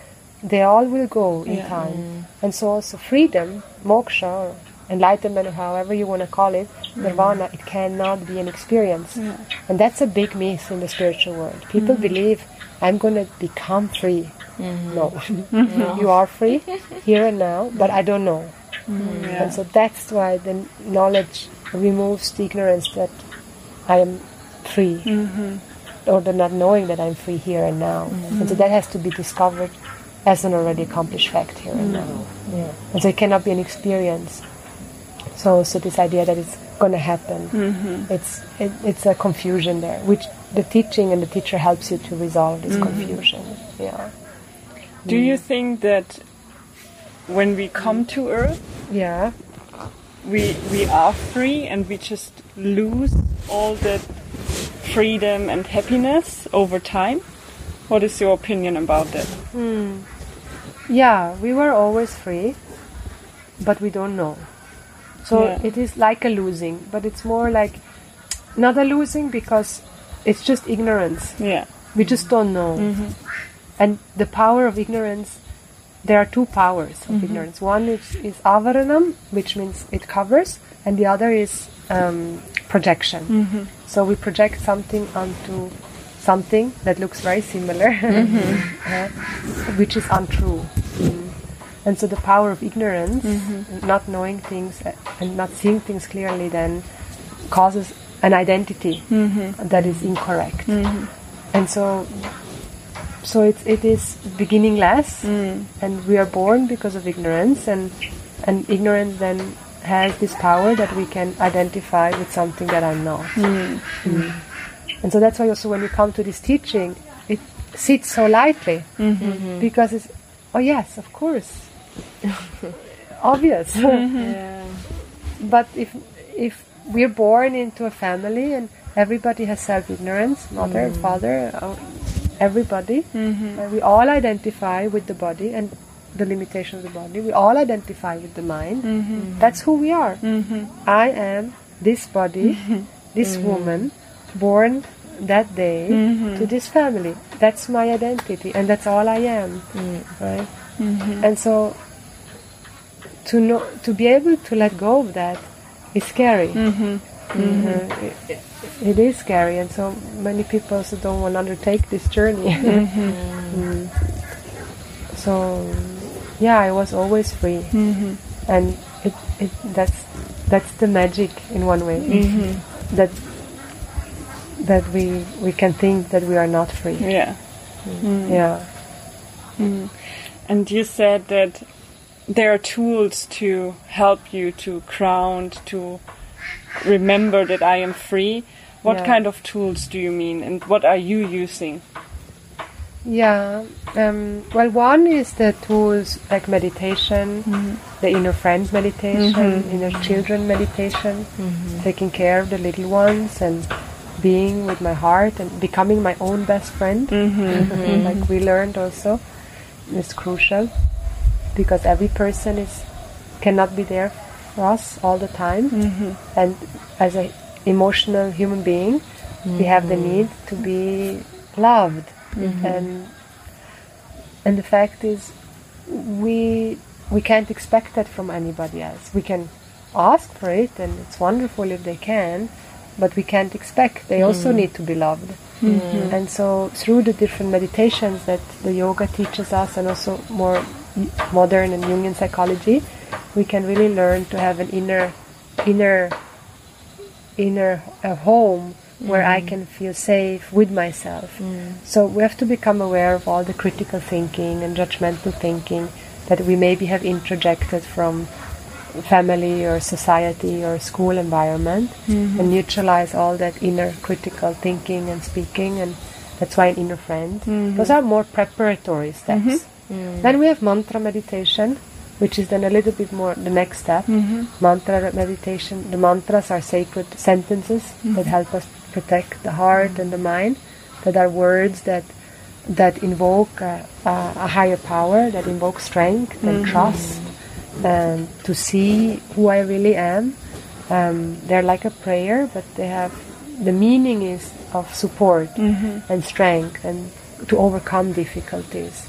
they all will go in Yeah. time. Mm. And so, also freedom, moksha, or enlightenment, or however you want to call it, mm. nirvana, it cannot be an experience. And that's a big myth in the spiritual world. People mm. believe I'm going to become free. Mm-hmm. No, [LAUGHS] you are free here and now, but I don't know. Yeah. And so that's why the knowledge removes the ignorance that I am free, mm-hmm. or the not knowing that I'm free here and now. Mm-hmm. And so that has to be discovered as an already accomplished fact here and now. Mm-hmm. Yeah. And so it cannot be an experience. So also this idea that it's going to happen, it's it, it's a confusion there, which the teaching and the teacher helps you to resolve this confusion. Yeah. Do mm. you think that when we come to Earth, Yeah. we we are free and we just lose all that freedom and happiness over time? What is your opinion about that? Hmm. Yeah, we were always free, but we don't know. So Yeah. it is like a losing, but it's more like not a losing because it's just ignorance. Yeah. We just don't know. Mm-hmm. And the power of ignorance, there are two powers of mm-hmm. ignorance. One is, is avaranam, which means it covers, and the other is um, projection. So we project something onto something that looks very similar, [LAUGHS] uh, which is untrue. Mm. And so the power of ignorance, not knowing things uh, and not seeing things clearly, then causes an identity that is incorrect. And so, so it, it is beginningless, and we are born because of ignorance, and and ignorance then has this power that we can identify with something that I'm not. Mm. And so that's why also when you come to this teaching, it sits so lightly mm-hmm. Mm-hmm. because it's oh yes, of course, [LAUGHS] obvious. [LAUGHS] Yeah. but if if we're born into a family and everybody has self ignorance, mother, mm. father, uh, everybody, mm-hmm. and we all identify with the body and the limitations of the body. We all identify with the mind. Mm-hmm. That's who we are. Mm-hmm. I am this body, mm-hmm. this woman, born that day to this family. That's my identity, and that's all I am. Mm. Right? And so, to know, to be able to let go of that is scary. Mhm. It, it- is scary, and so many people also don't want to undertake this journey. [LAUGHS] Mm. So, yeah, I was always free, mm-hmm. and it, it that's that's the magic in one way mm-hmm. that that we we can think that we are not free. Yeah. Mm. Mm-hmm. Yeah. And you said that there are tools to help you to ground, to remember that I am free. What Yeah. kind of tools do you mean, and what are you using? Yeah. Um, well, one is the tools like meditation, mm-hmm. the inner friends meditation, mm-hmm. inner children meditation, mm-hmm. taking care of the little ones and being with my heart and becoming my own best friend. [LAUGHS] like we learned also, is crucial because every person is cannot be there for us all the time, and as an emotional human being, we have the need to be loved and and the fact is we we can't expect that from anybody else. We can ask for it and it's wonderful if they can but we can't expect. They mm-hmm. also need to be loved. Mm-hmm. And so through the different meditations that the yoga teaches us and also more modern and jungian psychology we can really learn to have an inner inner inner uh, home where I mm. can feel safe with myself. Mm. So we have to become aware of all the critical thinking and judgmental thinking that we maybe have introjected from family or society or school environment mm-hmm. and neutralize all that inner critical thinking and speaking and that's why an inner friend. Mm-hmm. Those are more preparatory steps. Mm-hmm. Mm. Then we have mantra meditation which is then a little bit more the next step. Mantra meditation the mantras are sacred sentences that help us protect the heart and the mind that are words that that invoke a, a, higher power that invoke strength and mm. trust and to see who I really am. Um, they're like a prayer, but they have the meaning is of support mm-hmm. and strength and to overcome difficulties.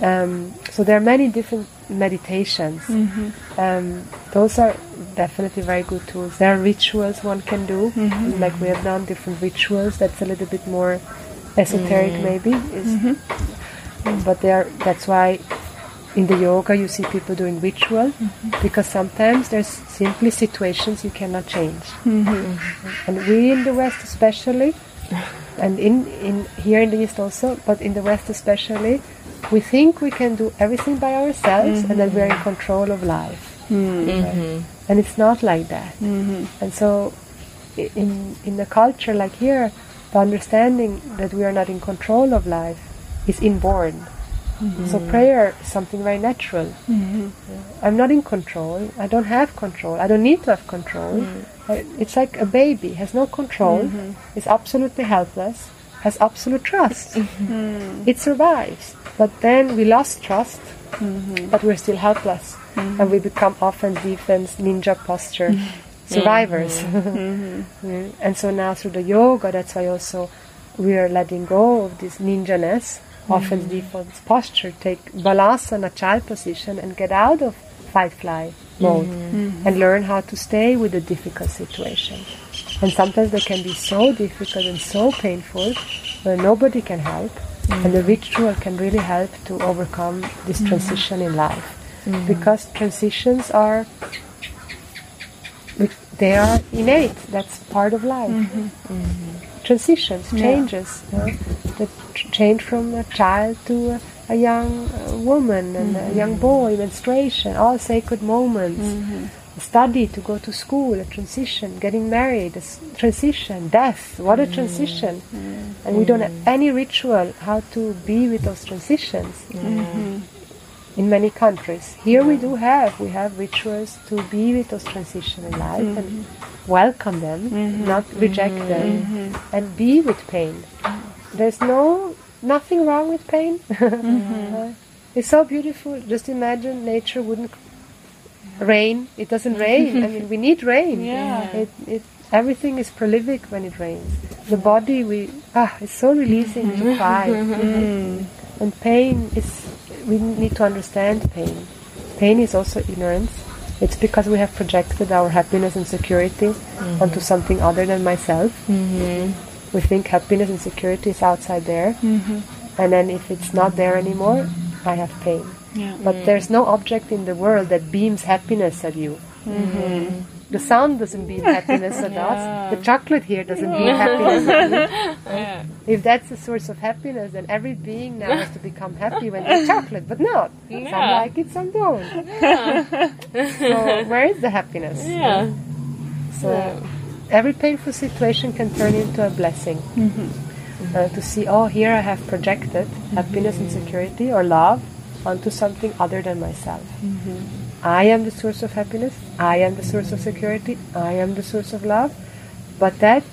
Um, so there are many different meditations. Mm-hmm. Um, those are definitely very good tools. There are rituals one can do, mm-hmm. like we have done different rituals. That's a little bit more esoteric, mm. maybe. Is, mm-hmm. mm. But they are. That's why in the yoga you see people doing ritual because sometimes there's simply situations you cannot change and we in the west especially and in, in here in the east also but in the west especially we think we can do everything by ourselves and that we're in mm-hmm. control of life mm-hmm. Right? Mm-hmm. and it's not like that and so in in a culture like here the understanding that we are not in control of life is inborn so prayer is something very natural. Yeah. I'm not in control. I don't have control. I don't need to have control. I- It's like a baby has no control. Is absolutely helpless. Has absolute trust. It survives. But then we lost trust. Mm-hmm. But we're still helpless, mm-hmm. and we become offense, defense, ninja posture mm-hmm. survivors. [LAUGHS] Mm. And so now through the yoga, that's why also we are letting go of this ninja-ness, offense, defense posture, take balasana, child position, and get out of fight-fly mode and learn how to stay with a difficult situation. And sometimes they can be so difficult and so painful where nobody can help, and the ritual can really help to overcome this mm-hmm. transition in life. Mm-hmm. Because transitions are they are innate. That's part of life. Mm-hmm. Transitions, changes. you know, the ch- change from a child to a, a young uh, woman and a young boy, menstruation, all sacred moments. A study to go to school, a transition, getting married, a transition, death. What a mm, transition! Mm, and we don't mm. have any ritual how to be with those transitions mm-hmm. in many countries. Here we do have we have rituals to be with those transition in life and mm-hmm. welcome them, mm-hmm. not reject them, and be with pain. There's no nothing wrong with pain. [LAUGHS] Uh, it's so beautiful. Just imagine nature wouldn't rain. It doesn't rain. I mean, we need rain. [LAUGHS] Yeah. It, it, everything is prolific when it rains. The body, we ah, it's so releasing to [LAUGHS] cry. Mm. And pain is, we need to understand pain. Pain is also ignorance. It's because we have projected our happiness and security mm-hmm. onto something other than myself. Mm-hmm. We think happiness and security is outside there. Mm-hmm. And then if it's not there anymore, I have pain. Yeah. But there's no object in the world that beams happiness at you. Mm-hmm. The sun doesn't beam happiness at us. [LAUGHS] The chocolate here doesn't beam happiness at [LAUGHS] you. If that's the source of happiness, then every being now has to become happy when they chocolate. But not. Some like it, some don't. so where is the happiness? Yeah. So every painful situation can turn into a blessing. Mm-hmm. Uh, to see, oh, here I have projected mm-hmm. happiness and security or love onto something other than myself. Mm-hmm. I am the source of happiness. I am the source of security. I am the source of love. But that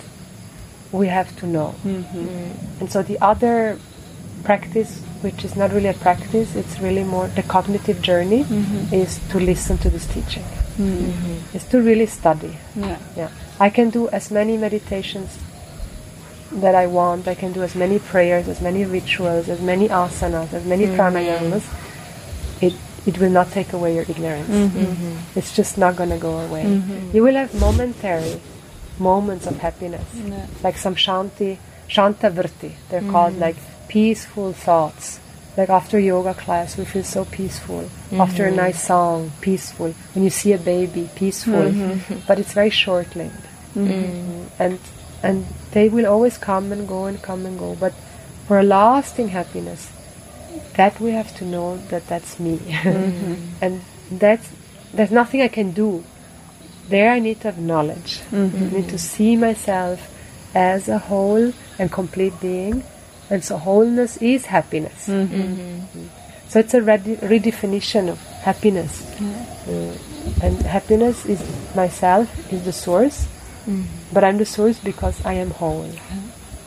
we have to know. Mm-hmm. And so the other practice, which is not really a practice, it's really more the cognitive journey, mm-hmm. is to listen to this teaching. Is to really study. Yeah. Yeah. I can do as many meditations that I want. I can do as many prayers, as many rituals, as many asanas, as many mm-hmm. pranayamas. It it will not take away your ignorance. Mm-hmm. It's just not going to go away. Mm-hmm. You will have momentary moments of happiness, Yeah. like some shanti, shantavrti. They're called like peaceful thoughts. Like after yoga class, we feel so peaceful. After a nice song, peaceful. When you see a baby, peaceful. But it's very short-lived and and they will always come and go and come and go but for a lasting happiness that we have to know that that's me [LAUGHS] and that's there's nothing I can do. There I need to have knowledge. Mm-hmm. I need to see myself as a whole and complete being. And so wholeness is happiness. Mm-hmm. So it's a rede- redefinition of happiness. Uh, and happiness is myself, is the source. But I'm the source because I am whole.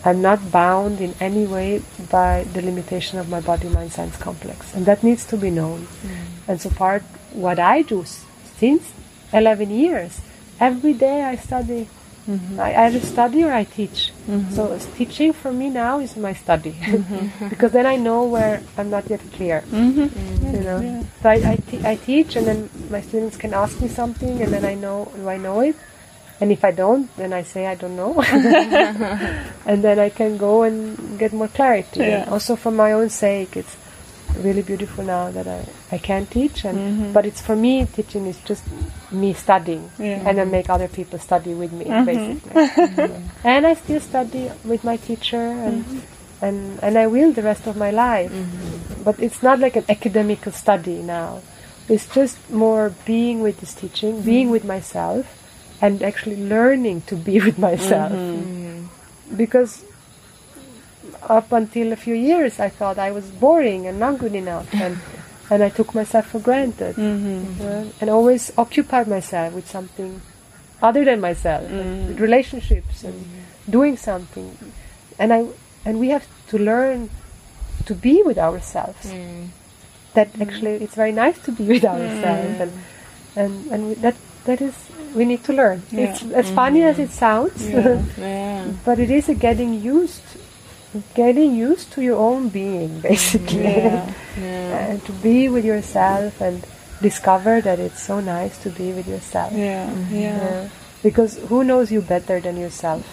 I'm not bound in any way by the limitation of my body, mind, sense complex. And that needs to be known. Mm. And so part what I do s- since 11 years, every day I study. Mm-hmm. I either study or I teach. Mm-hmm. So teaching for me now is my study mm-hmm. [LAUGHS] because then I know where I'm not yet clear. You know, so I, I, te- I teach, and then my students can ask me something, and then I know do I know it, and if I don't, then I say I don't know, [LAUGHS] and then I can go and get more clarity. Yeah. Also for my own sake, it's really beautiful now that I, I can teach, and mm-hmm. but it's for me teaching is just me studying, Yeah. and I make other people study with me mm-hmm. basically, [LAUGHS] and I still study with my teacher and. Mm-hmm. And, and I will the rest of my life, but it's not like an academical study now. It's just more being with this teaching, being with myself, and actually learning to be [LAUGHS] with myself. Mm-hmm. Mm-hmm. Because up until a few years, I thought I was boring and not good enough, [LAUGHS] and and I took myself for granted, mm-hmm. uh, and always occupied myself with something other than myself, and with relationships and doing something, and I and we have to learn to be with ourselves. Mm. That actually, it's very nice to be with mm. ourselves, and and and that that is we need to learn. Yeah. It's as funny as it sounds, [LAUGHS] Yeah. but it is a getting used, getting used to your own being, mm, basically, Yeah. [LAUGHS] Yeah. and to be with yourself and discover that it's so nice to be with yourself. Yeah. Mm-hmm. Yeah. Yeah. Because who knows you better than yourself?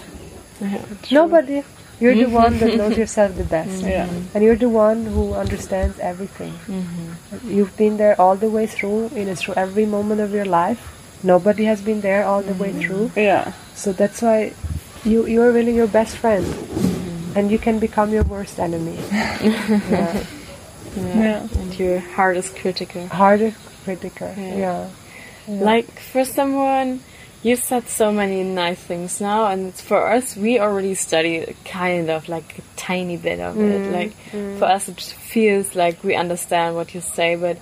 Yeah. Nobody. You're the one that knows mm-hmm. yourself the best. [LAUGHS] Yeah. And you're the one who understands everything. Mm-hmm. You've been there all the way through, in through every moment of your life. Nobody has been there all the way mm-hmm. through. Yeah. So that's why you you're really your best friend. Mm-hmm. And you can become your worst enemy. [LAUGHS] yeah. Yeah. And your hardest critical. Harder critical. Yeah. Like for someone, you said so many nice things now, and it's for us, we already study kind of like a tiny bit of it. Mm-hmm. Like for us, it feels like we understand what you say, but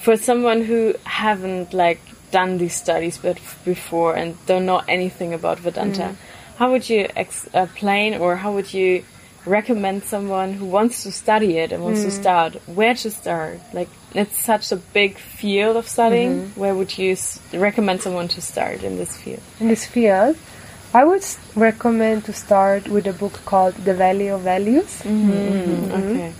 for someone who haven't like done these studies but before and don't know anything about Vedanta, mm. how would you explain uh, or how would you recommend someone who wants to study it and wants to mm. start where to start? Like it's such a big field of studying. Mm-hmm. Where would you s- recommend someone to start in this field? in this field, I would recommend to start with a book called The Value of Values. Mm-hmm. Mm-hmm. Okay.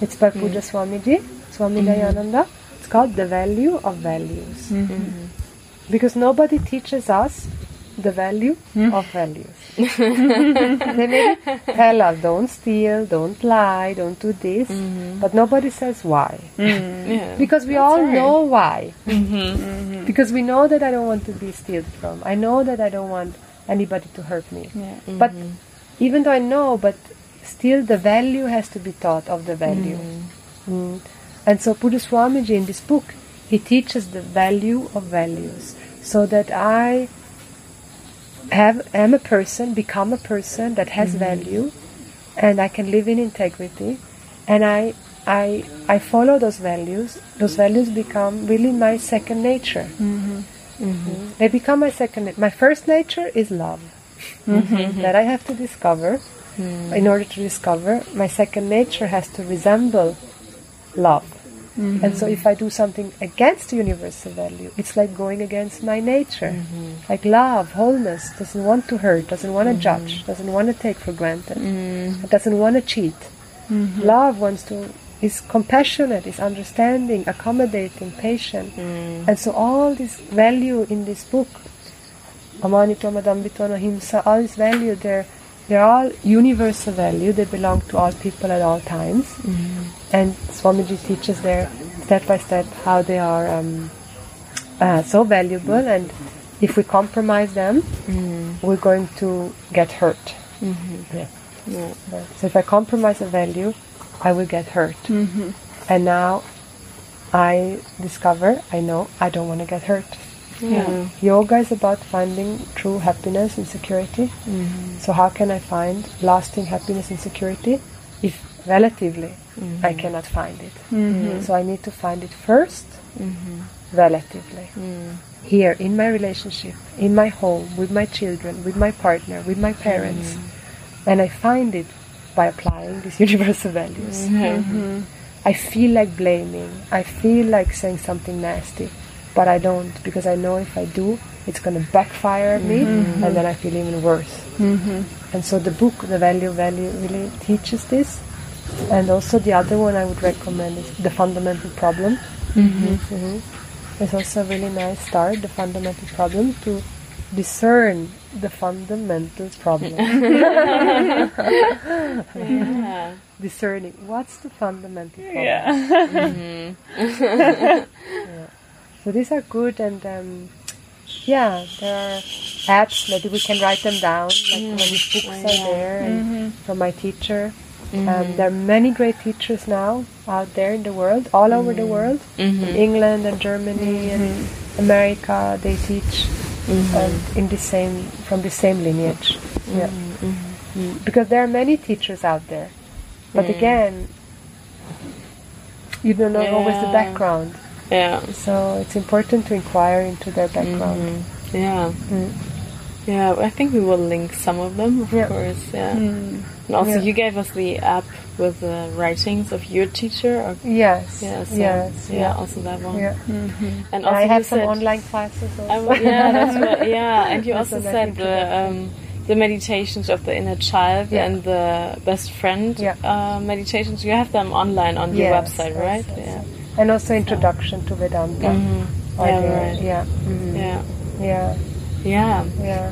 It's by mm. Pujya Swamiji, Swami Dayananda. It's called The Value of Values. Mm-hmm. Mm-hmm. Because nobody teaches us the value mm-hmm. of values. [LAUGHS] they maybe tell us, don't steal, don't lie, don't do this, but nobody says why. Yeah. Because we all know why. Because we know that I don't want to be stealed from. I know that I don't want anybody to hurt me. Yeah. But even though I know, but still the value has to be taught of the value. Mm. And so Pujya Swamiji in this book, he teaches the value of values so that I have am a person, become a person that has mm-hmm. value and I can live in integrity and I I I follow those values. Those values become really my second nature. Mm. They become my second. My first nature is love [LAUGHS] that I have to discover. In order to discover, my second nature has to resemble love. Mm-hmm. And so, if I do something against the universal value, it's like going against my nature. Mm-hmm. Like love, wholeness, doesn't want to hurt, doesn't want to mm-hmm. judge, doesn't want to take for granted, doesn't want to cheat. Love wants to is compassionate, is understanding, accommodating, patient. Mm. And so all this value in this book, Amanitvam, Ahimsa, all this value, they're, they're all universal value. They belong to all people at all times. And Swamiji teaches there step by step how they are um, uh, so valuable. And if we compromise them, we're going to get hurt. Yeah. Yeah. Yeah. So if I compromise a value, I will get hurt. And now I discover, I know, I don't want to get hurt. Yeah. Yoga is about finding true happiness and security. Mm-hmm. So, how can I find lasting happiness and security if relatively I mm-hmm. cannot find it? Mm-hmm. So, I need to find it 1st relatively. Mm. Here, in my relationship, in my home, with my children, with my partner, with my parents. And I find it by applying these [LAUGHS] universal values. I feel like blaming. I feel like saying something nasty, but I don't because I know if I do, it's going to backfire at me, mm-hmm. and then I feel even worse. Mm-hmm. And so the book, The Value Value, really teaches this. And also the other one I would recommend is The Fundamental Problem. Mhm. It's also a really nice start, The Fundamental Problem, to discern the fundamental problem. Yeah. [LAUGHS] Discerning what's the fundamental problem. [LAUGHS] Yeah. So these are good, and um, yeah, there are apps. Maybe we can write them down. Like mm-hmm. when these books are oh, there, and mm-hmm. from my teacher. Um, mm-hmm. there are many great teachers now out there in the world, all over the world, in England and Germany and America. They teach and in the same from the same lineage. Yeah, Mm. because there are many teachers out there, but again, you don't know always the background. Yeah. So it's important to inquire into their background. Yeah. Mm. Yeah, I think we will link some of them, of Yeah. course. Yeah. And also, Yeah. you gave us the app with the writings of your teacher. Or, Yes. yeah, so, yes. yeah, Yeah. also that one. Yeah. And And also, I have some online classes also. yeah, that's what, [LAUGHS] yeah, and you also said the um, the meditations of the inner child Yeah. and the best friend uh, meditations. You have them online on your website, right? yes, yeah. Yes. And also introduction to Vedanta. Mhm. Yeah, there. right. Yeah. mhm. Yeah. Yeah. Yeah. Yeah.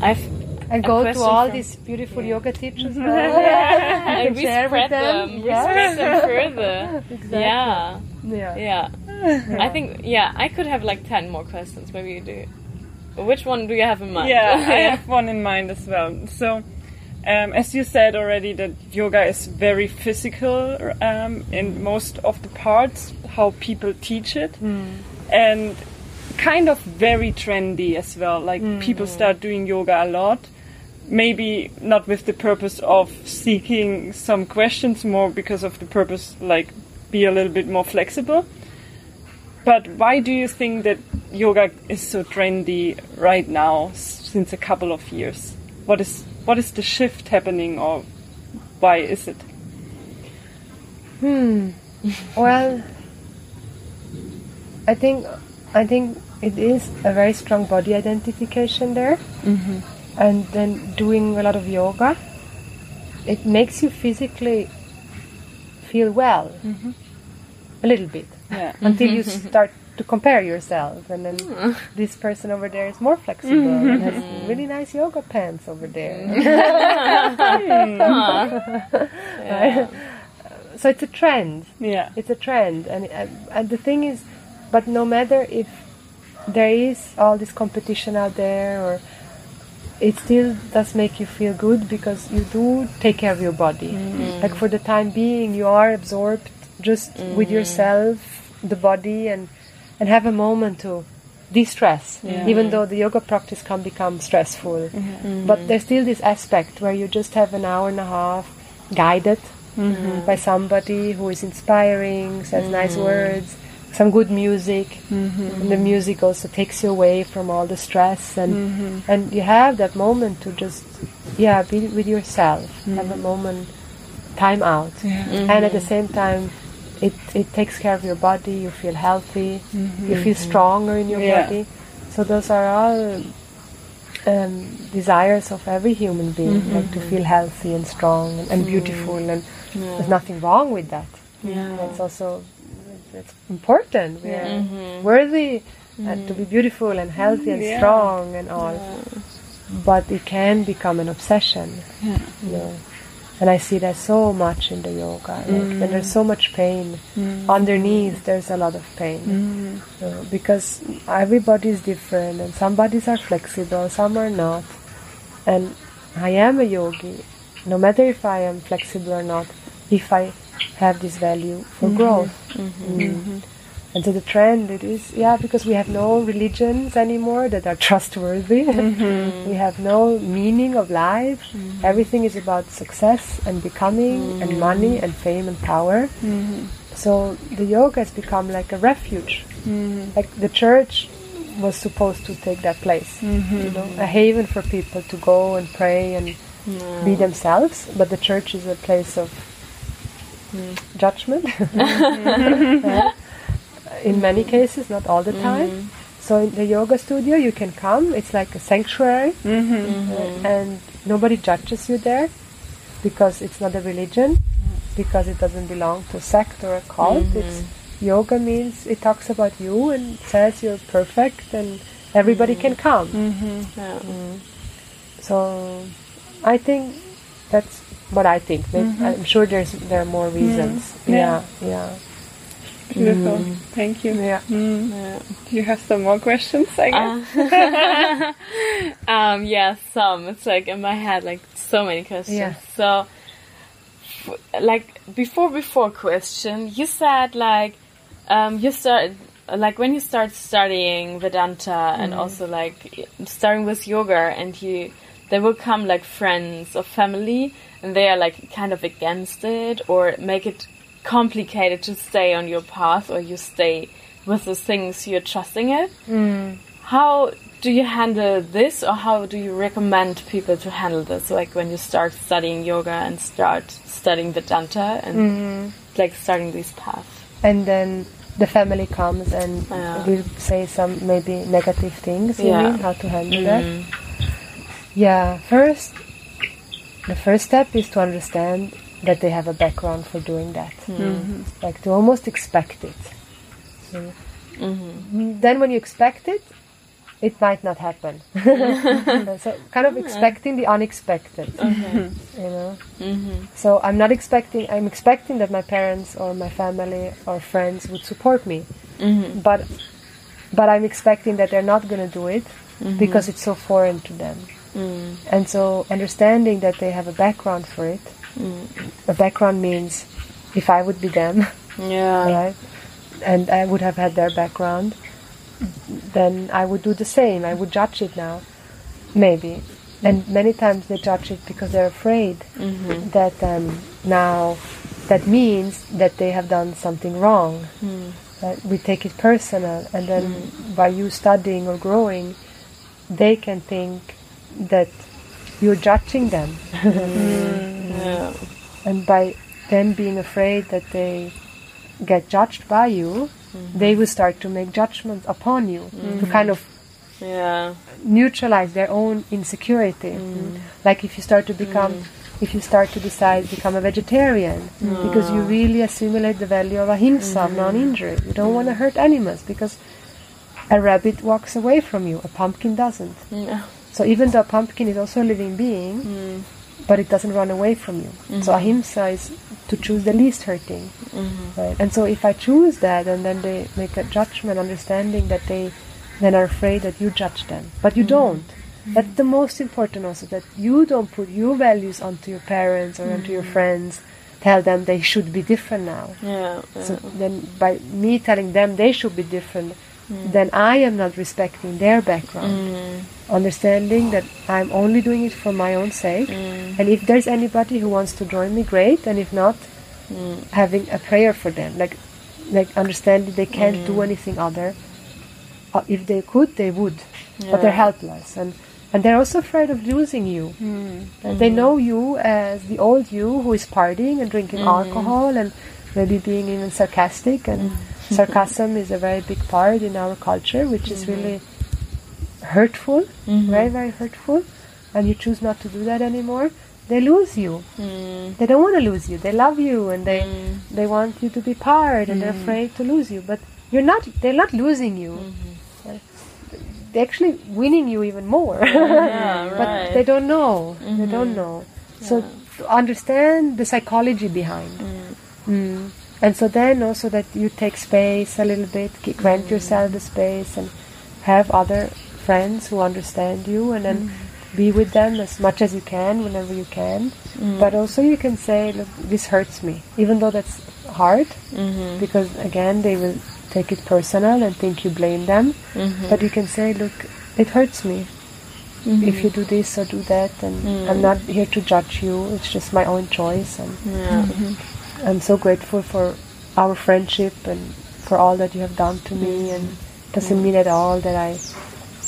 I've And go to all these beautiful yoga teachers [LAUGHS] [LAUGHS] now. and we share with spread them. them. We spread them [LAUGHS] further. Exactly. Yeah. Yeah. Yeah. I think yeah, I could have like ten more questions. Maybe you do. Which one do you have in mind? Yeah, I have one in mind as well. So, um, as you said already, that yoga is very physical um, in most of the parts, how people teach it, and kind of very trendy as well. Like people start doing yoga a lot. Maybe not with the purpose of seeking some questions, more because of the purpose, like be a little bit more flexible. But why do you think that yoga is so trendy right now, since a couple of years? What is what is the shift happening, or why is it? Hmm. Well, I think I think it is a very strong body identification there, mm-hmm. and then doing a lot of yoga, it makes you physically feel well, a little bit, Yeah. until you [LAUGHS] start to compare yourself, and then hmm. this person over there is more flexible and mm-hmm. has mm-hmm. really nice yoga pants over there. Mm-hmm. [LAUGHS] Hmm. Yeah. [LAUGHS] so it's a trend. Yeah. it's a trend. And, and and the thing is but no matter if there is all this competition out there or it still does make you feel good because you do take care of your body. Like for the time being you are absorbed just with yourself the body and and have a moment to de-stress even though the yoga practice can become stressful. Mm-hmm. But there's still this aspect where you just have an hour and a half guided mm-hmm. by somebody who is inspiring, says nice mm-hmm. words, some good music, and the music also takes you away from all the stress, and and you have that moment to just yeah be with yourself, have a moment, time out, and at the same time. It, it takes care of your body, you feel healthy, you mm-hmm. feel stronger in your Yeah. body. So, those are all um, desires of every human being, like to mm-hmm. feel healthy and strong and, and mm. beautiful, and there's nothing wrong with that. Yeah. It's also it's important. We are mm-hmm. worthy and to mm. be beautiful and healthy and Yeah. strong and all. But it can become an obsession. Yeah. You know. And I see that so much in the yoga. Like when mm. there's so much pain mm. underneath, there's a lot of pain. Mm. So, because everybody is different, and some bodies are flexible, some are not. And I am a yogi, no matter if I am flexible or not, if I have this value for mm-hmm. growth. Mm-hmm. Mm. Mm-hmm. And so the trend it is yeah because we have no religions anymore that are trustworthy. [LAUGHS] Mm-hmm. we have no meaning of life. Mm-hmm. Everything is about success and becoming and mm-hmm. money and fame and power. So the yoga has become like a refuge. Like the church was supposed to take that place, you know, a haven for people to go and pray and be themselves. But the church is a place of mm. judgment. [LAUGHS] [LAUGHS] Yeah. In many cases, not all the mm-hmm. time. So in the yoga studio, you can come. It's like a sanctuary, uh, and nobody judges you there because it's not a religion, because it doesn't belong to a sect or a cult. It's yoga means it talks about you and says you're perfect and everybody can come. Yeah. So I think that's what I think. Maybe, I'm sure there's there are more reasons. Yeah. Yeah, yeah, Beautiful. Thank you. yeah. Mm. Yeah. Do you have some more questions? I guess. [LAUGHS] Um, yeah, some. It's like in my head, like so many questions. Yeah. So, f- like before before question, you said like um, you start like when you start studying Vedanta and also like starting with yoga, and you there will come like friends or family, and they are like kind of against it or make it complicated to stay on your path or you stay with the things you're trusting it. Mm. How do you handle this, or how do you recommend people to handle this? Like when you start studying yoga and start studying Vedanta and mm-hmm. like starting these paths. And then the family comes and Yeah. will say some maybe negative things. You Yeah. mean how to handle that? Mm-hmm. Yeah. First, the first step is to understand that they have a background for doing that. Mm-hmm. Mm-hmm. Like to almost expect it. So, mm-hmm. mm, Then when you expect it, it might not happen. [LAUGHS] so kind of expecting the unexpected. You know. So I'm not expecting. I'm expecting that my parents or my family or friends would support me, but but I'm expecting that they're not going to do it because it's so foreign to them. Mm. And so understanding that they have a background for it. A background means if I would be them, Yeah. right, and I would have had their background, then I would do the same. I would judge it now, maybe. And many times they judge it because they're afraid mm-hmm. that um, now that means that they have done something wrong. Mm. That we take it personal, and then mm. by you studying or growing, they can think that you're judging them, mm. [LAUGHS] Yeah. and by them being afraid that they get judged by you, mm-hmm. they will start to make judgments upon you to mm-hmm. kind of Yeah. neutralize their own insecurity. Mm. Like if you start to become, mm. if you start to decide to become a vegetarian because you really assimilate the value of ahimsa, of non-injury. You don't want to hurt animals because a rabbit walks away from you, a pumpkin doesn't. Yeah. [LAUGHS] So even though a pumpkin is also a living being, mm. but it doesn't run away from you. So mm-hmm. ahimsa is to choose the least hurting. Mm-hmm. Right? And so if I choose that, and then they make a judgment, understanding that they then are afraid that you judge them, but you mm-hmm. don't. That's the most important also that you don't put your values onto your parents or onto your friends. Tell them they should be different now. Yeah. So then, by me telling them they should be different, Hmm. then I am not respecting their background. Hmm. Understanding that I'm only doing it for my own sake, hmm. and if there's anybody who wants to join me, great. And if not, having a prayer for them, like, like understanding they can't do anything other. Uh, if they could, they would, but they're helpless, and and they're also afraid of losing you. Uh, They know you as the old you who is partying and drinking alcohol and maybe being even sarcastic. And sarcasm is a very big part in our culture, which is really hurtful, mm-hmm. very, very hurtful. And you choose not to do that anymore. They lose you. Mm. They don't want to lose you. They love you and they mm. they want you to be part and they're mm. afraid to lose you. But you're not. They're not losing you. Uh, They're actually winning you even more. Yeah, [LAUGHS] but right. they don't know. They don't mm-hmm. know. So understand the psychology behind. Mm. And so then also that you take space a little bit, grant mm. yourself the space, and have other friends who understand you, and then mm. be with them as much as you can whenever you can. Mm. But also you can say, look, this hurts me, even though that's hard, mm-hmm. because again they will take it personal and think you blame them. Mm-hmm. But you can say, look, it hurts me. Mm-hmm. If you do this or do that, and I'm not here to judge you. It's just my own choice, and I'm so grateful for our friendship and for all that you have done to me. Mm-hmm. And it doesn't mean at all that I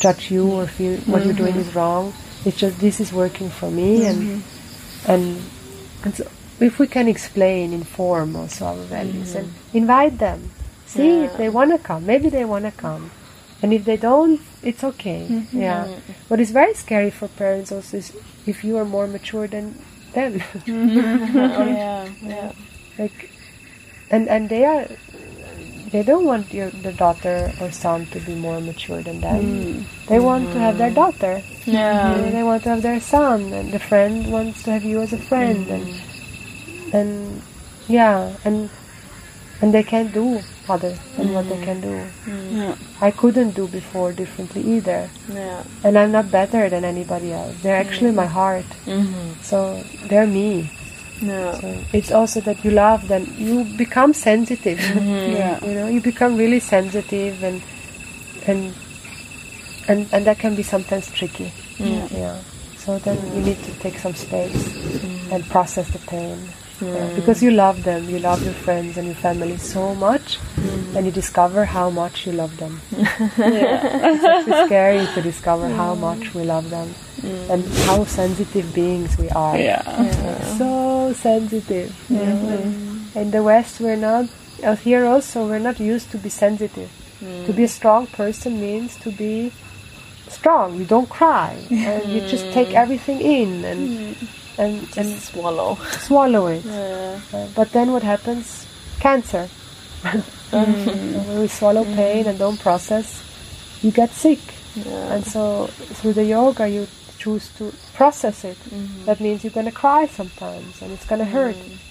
judge you or feel what you're doing mm-hmm. is wrong. It's just this is working for me, and mm-hmm. and and so if we can explain, inform also our values and invite them, see if they want to come. Maybe they want to come, and if they don't, it's okay. Yeah. What is very scary for parents also is if you are more mature than them. [LAUGHS] [LAUGHS] Oh yeah, yeah. Like, and and they are. They don't want your the daughter or son to be more mature than them. Mm. They want to have their mm. daughter. Yeah. You know, they want to have their son, and the friend wants to have you as a friend, and mm. and yeah, and and they can't do other than what they can do. Yeah. I couldn't do before differently either, Yeah. and I'm not better than anybody else. They're actually my heart, mm-hmm. so they're me. Yeah. So it's also that you love them. You become sensitive. Mm-hmm. [LAUGHS] Yeah. you know, you become really sensitive, and and and and that can be sometimes tricky. Mm. Yeah. So then mm. you need to take some space mm. and process the pain. Yeah, because you love them, you love your friends and your family so much, and you discover how much you love them. [LAUGHS] it's actually scary to discover how much we love them and how sensitive beings we are. Yeah. We're so sensitive. know. In the West, we're not. uh, Here also, we're not used to be sensitive. To be a mm. strong person means to be strong. You don't cry, and you just mm. take everything in and mm. and and Swallow. swallow it. Yeah. Uh, but then what happens? Cancer. [LAUGHS] Uh, when we swallow pain and don't process, you get sick. And so through the yoga, you choose to process it. Mm-hmm. That means you're going to cry sometimes and it's going to hurt. Mm-hmm.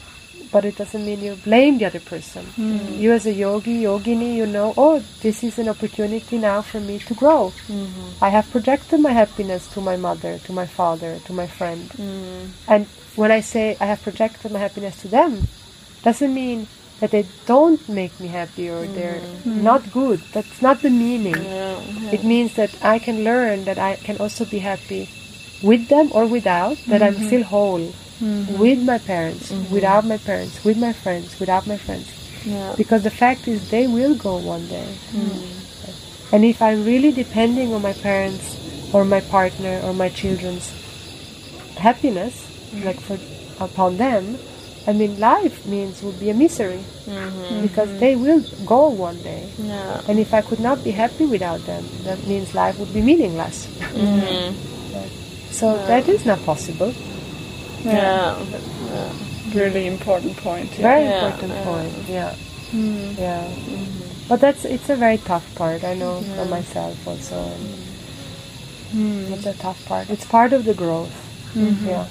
But it doesn't mean you blame the other person. Mm-hmm. You, as a yogi, yogini, you know, oh, this is an opportunity now for me to grow. I have projected my happiness to my mother, to my father, to my friend. And when I say I have projected my happiness to them, doesn't mean that they don't make me happy or they're mm-hmm. not good. That's not the meaning. It means that I can learn that I can also be happy with them or without, that I'm mm-hmm. still whole mm-hmm. with my parents, without my parents, with my friends, without my friends. Yeah. Because the fact is, they will go one day. And if I'm really depending on my parents or my partner or my children's happiness, like for upon them, I mean, life means would be a misery mm-hmm. because they will go one day. Yeah. And if I could not be happy without them, that means life would be meaningless. Mm-hmm. So that is not possible. Yeah. yeah. Really important point. Yeah. Very Yeah, important yeah. point. Yeah. Mm-hmm. Yeah. But that's it's a very tough part. I know for myself also. And It's a tough part. It's part of the growth. Yeah.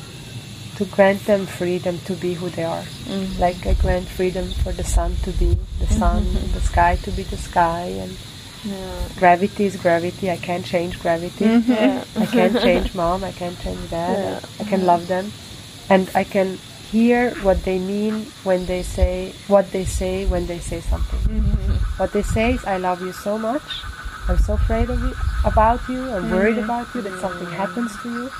To grant them freedom to be who they are. Mm. Like I grant freedom for the sun to be the sun, and the sky to be the sky, and gravity is gravity. I can't change gravity. Mm-hmm. I can't change [LAUGHS] mom. I can't change dad. I can love them, and I can hear what they mean when they say what they say when they say something. Mm-hmm. What they say is, "I love you so much. I'm so afraid of you, about you. I'm worried about you that something happens to you."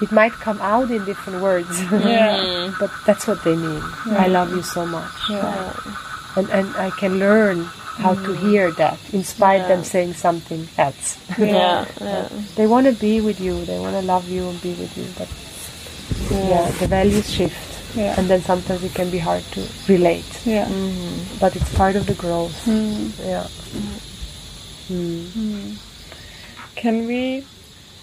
It might come out in different words, [LAUGHS] Yeah. but that's what they mean. I love you so much, and and I can learn how to mm. hear that, in spite them saying something else. [LAUGHS] Yeah. Yeah. they want to be with you. They want to love you and be with you, but yeah, the values shift, Yeah. and then sometimes it can be hard to relate. Yeah. Mm-hmm. But it's part of the growth. Mm. Yeah. Mm. mm. Can we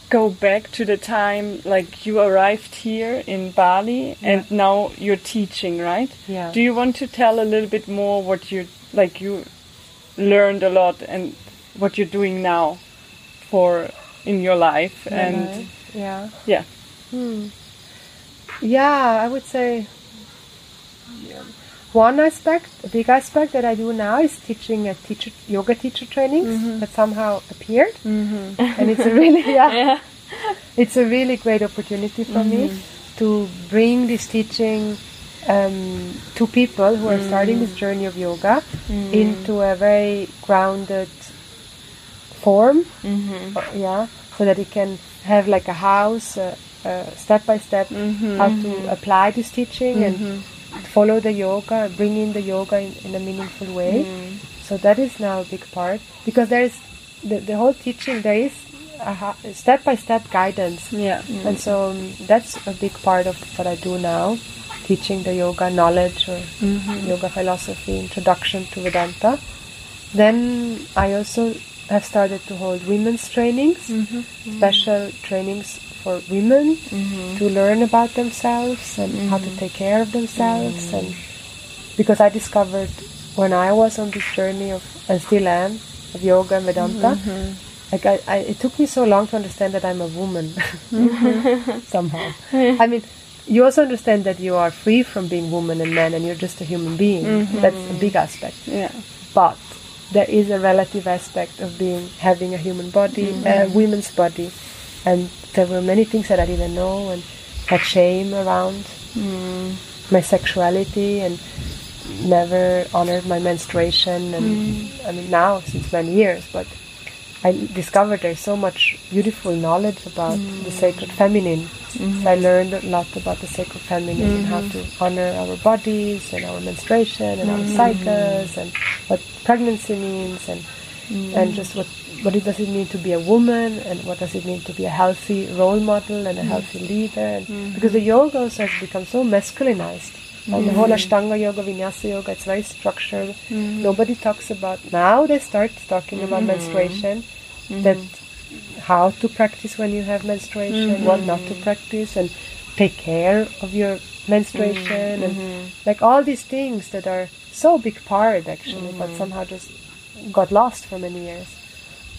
go back to the time like you arrived here in Bali and now you're teaching, right? Yeah. Do you want to tell a little bit more what you like you learned a lot and what you're doing now for in your life and Yeah. yeah. Hmm. Yeah, I would say one aspect, a big aspect that I do now is teaching a teacher yoga teacher trainings that somehow appeared, and it's a really [LAUGHS] yeah, it's a really great opportunity for me to bring this teaching um, two people who are starting this journey of yoga into a very grounded form. Uh, yeah, so that it can have like a house, uh, uh, step by step, how to apply this teaching and follow the yoga, bring in the yoga in, in a meaningful way. Mm. So that is now a big part because there is the, the whole teaching. There is a step by step guidance. Yeah. And so um, that's a big part of what I do now, teaching the yoga knowledge or mm-hmm. yoga philosophy, introduction to Vedanta. Then I also have started to hold women's trainings, mm-hmm. special trainings for women mm-hmm. to learn about themselves and how to mm-hmm. take care of themselves. Mm-hmm. And because I discovered when I was on this journey of, and still am, of yoga and Vedanta, like I, I, it took me so long to understand that I'm a woman [LAUGHS] somehow. I mean, you also understand that you are free from being woman and man, and you're just a human being. That's a big aspect. Yeah. But there is a relative aspect of being having a human body, a women's body, and there were many things that I didn't know and had shame around mm. my sexuality and never honored my menstruation. And mm. I mean now since many years but I discovered there's so much beautiful knowledge about mm. the sacred feminine. So I learned a lot about the sacred feminine and how mm-hmm. to honor our bodies and our menstruation and our cycles and what pregnancy means and and just what what it does it mean to be a woman and what does it mean to be a healthy role model and a mm. healthy leader and mm. because the yoga also has become so masculinized. And the whole mm. Ashtanga yoga, Vinyasa yoga, it's very structured. Nobody talks about now. They start talking about menstruation, that how to practice when you have menstruation, mm-hmm. what not to practice, and take care of your menstruation, and mm-hmm. like all these things that are so big part actually, but somehow just got lost for many years.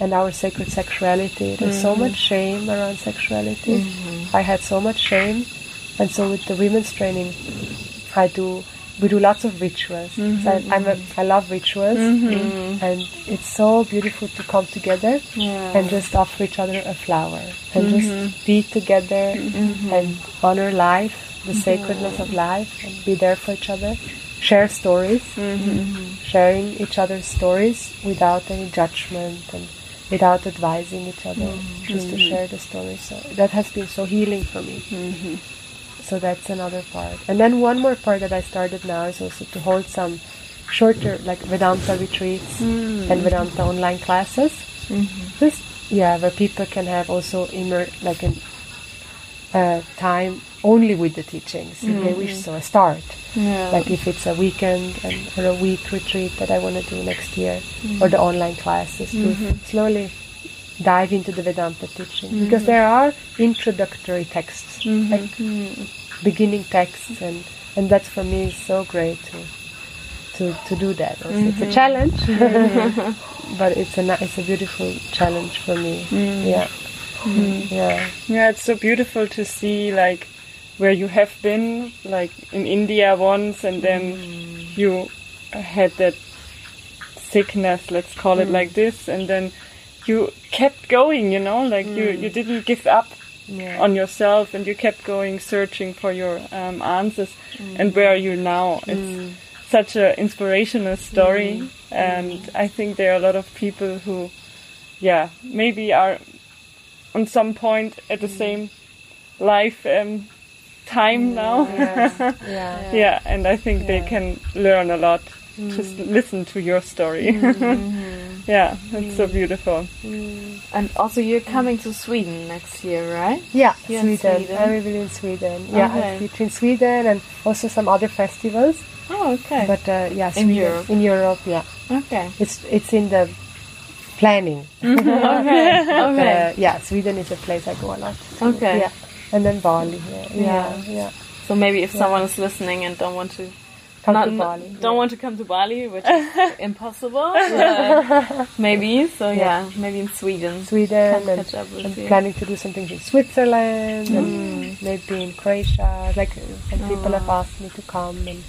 And our sacred sexuality. There's so mm. much shame around sexuality. Mm-hmm. I had so much shame, and so with the women's training, I do. We do lots of rituals. Mm-hmm. So I, I'm a, I love rituals, mm-hmm. and it's so beautiful to come together and just offer each other a flower and just be together and honor life, the sacredness of life, and be there for each other. Share stories, sharing each other's stories without any judgment and without advising each other, mm-hmm. just to mm-hmm. share the stories. So that has been so healing for me. Mm-hmm. So that's another part. And then one more part that I started now is also to hold some shorter, like Vedanta retreats mm. and Vedanta online classes. Just yeah, where people can have also immer like a uh, time only with the teachings. If they mm-hmm. wish so. A start, Yeah. like if it's a weekend and, or a week retreat that I want to do next year, mm-hmm. or the online classes to mm-hmm. slowly dive into the Vedanta teaching. Because there are introductory texts, like beginning texts, and and that's for me is so great to to, to do that. It's a challenge, [LAUGHS] [LAUGHS] but it's a it's a beautiful challenge for me. Mm. Yeah, yeah, Yeah, it's so beautiful to see like where you have been, like in India once, and then mm. you had that sickness, let's call it mm. like this, and then you kept going. You know, like you mm. you didn't give up yeah. on yourself, and you kept going, searching for your um, answers. And where are you now? It's such an inspirational story, and I think there are a lot of people who, yeah, maybe are on some point at the same life um, time now. yeah, [LAUGHS] yeah. yeah, and I think they can learn a lot. Just listen to your story. [LAUGHS] yeah, it's so beautiful. And also, you're coming to Sweden next year, right? Yeah, You're Sweden. Sweden? I will be in Sweden. Yeah, Okay. I between Sweden and also some other festivals. Oh, okay. But uh, yeah, In Europe? In Europe, yeah. okay. It's it's in the planning. [LAUGHS] Okay. But, Okay. uh, yeah, Sweden is a place I go a lot. Okay. Yeah, and then Bali. Yeah, yeah, Yeah. So maybe if someone is listening and don't want to Come not, to Bali. don't want to come to Bali, which is [LAUGHS] impossible, [LAUGHS] maybe. So yeah, maybe in Sweden. Sweden and catch up with I'm planning to do something in Switzerland Mm. and maybe in Croatia. Like some people have asked me to come and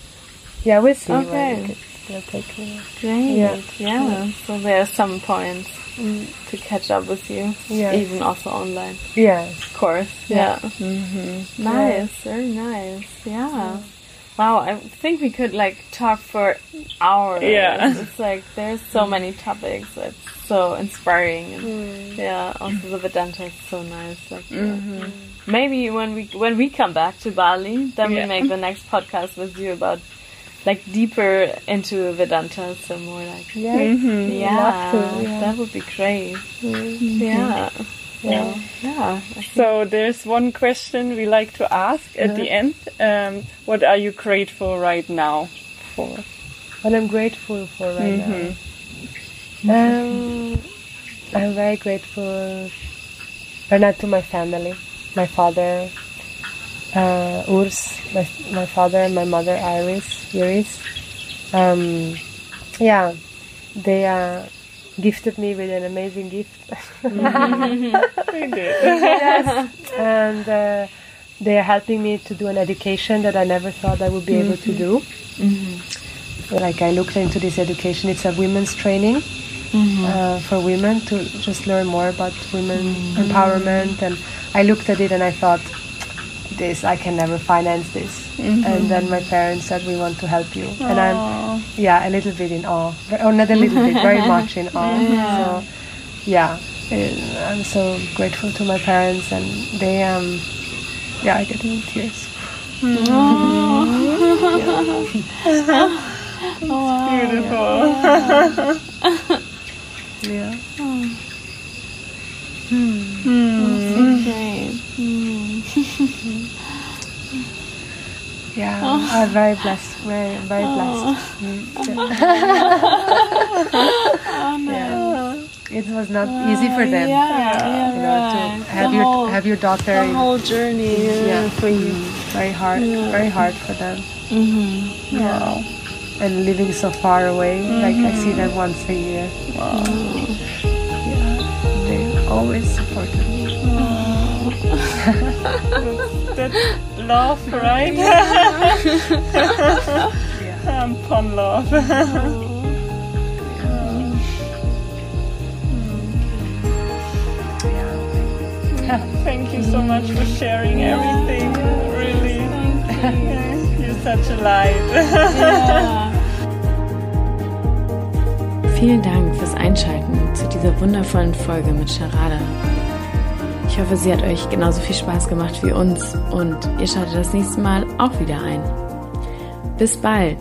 yeah, we'll see. Okay. They'll take me. Great. Yeah. Yeah. So there are some points mm. to catch up with you, Yeah. even also online, Yeah. of course. Yeah. Yeah. hmm Nice. Very nice. Yeah. Wow, I think we could like talk for hours. Yeah. It's like there's so many topics. It's so inspiring. And mm. Yeah, also the Vedanta is so nice. Like, yeah. Mm-hmm. Maybe when we when we come back to Bali, then Yeah. we make the next podcast with you about like deeper into Vedanta, so more like Yeah. Mm-hmm. yeah, love to, yeah. that would be great. Mm-hmm. Yeah, Yeah. yeah. So there's one question we like to ask at the uh-huh. end. Um, what are you grateful right now for? What I'm grateful for right mm-hmm. now. Um, I'm very grateful right now to my family, my father, uh, Urs, my, my father, and my mother, Iris, Iris. Um, yeah, they uh, gifted me with an amazing gift. Did. [LAUGHS] yes. And uh, they are helping me to do an education that I never thought I would be able to do. Like I looked into this education. It's a women's training uh, for women to just learn more about women empowerment. And I looked at it and I thought, this I can never finance this. And then my parents said, we want to help you. And I'm yeah a little bit in awe, or not a little bit, very [LAUGHS] much in awe. So yeah, eh, I'm so grateful to my parents, and they um yeah I get in tears. [LAUGHS] Beautiful. Yeah. Hmm. Hmm. Great. Yeah, [LAUGHS] I'm very blessed. Very, very blessed. Mm. Yeah. It was not easy for them. Yeah, yeah, you know, right. to have The your whole- have your daughter. The whole journey yeah, uh, for you. Very hard, very hard for them. Wow. And living so far away, like I see them once a year. Wow. Yeah, they always supported me. That's love, right? um, pun love. Thank you so much for sharing everything. Really, [LAUGHS] you're such a light. Vielen Dank fürs Einschalten zu dieser wundervollen Folge mit Charada. Ich hoffe, sie hat euch genauso viel Spaß gemacht wie uns und ihr schaltet das nächste Mal auch wieder ein. Bis bald,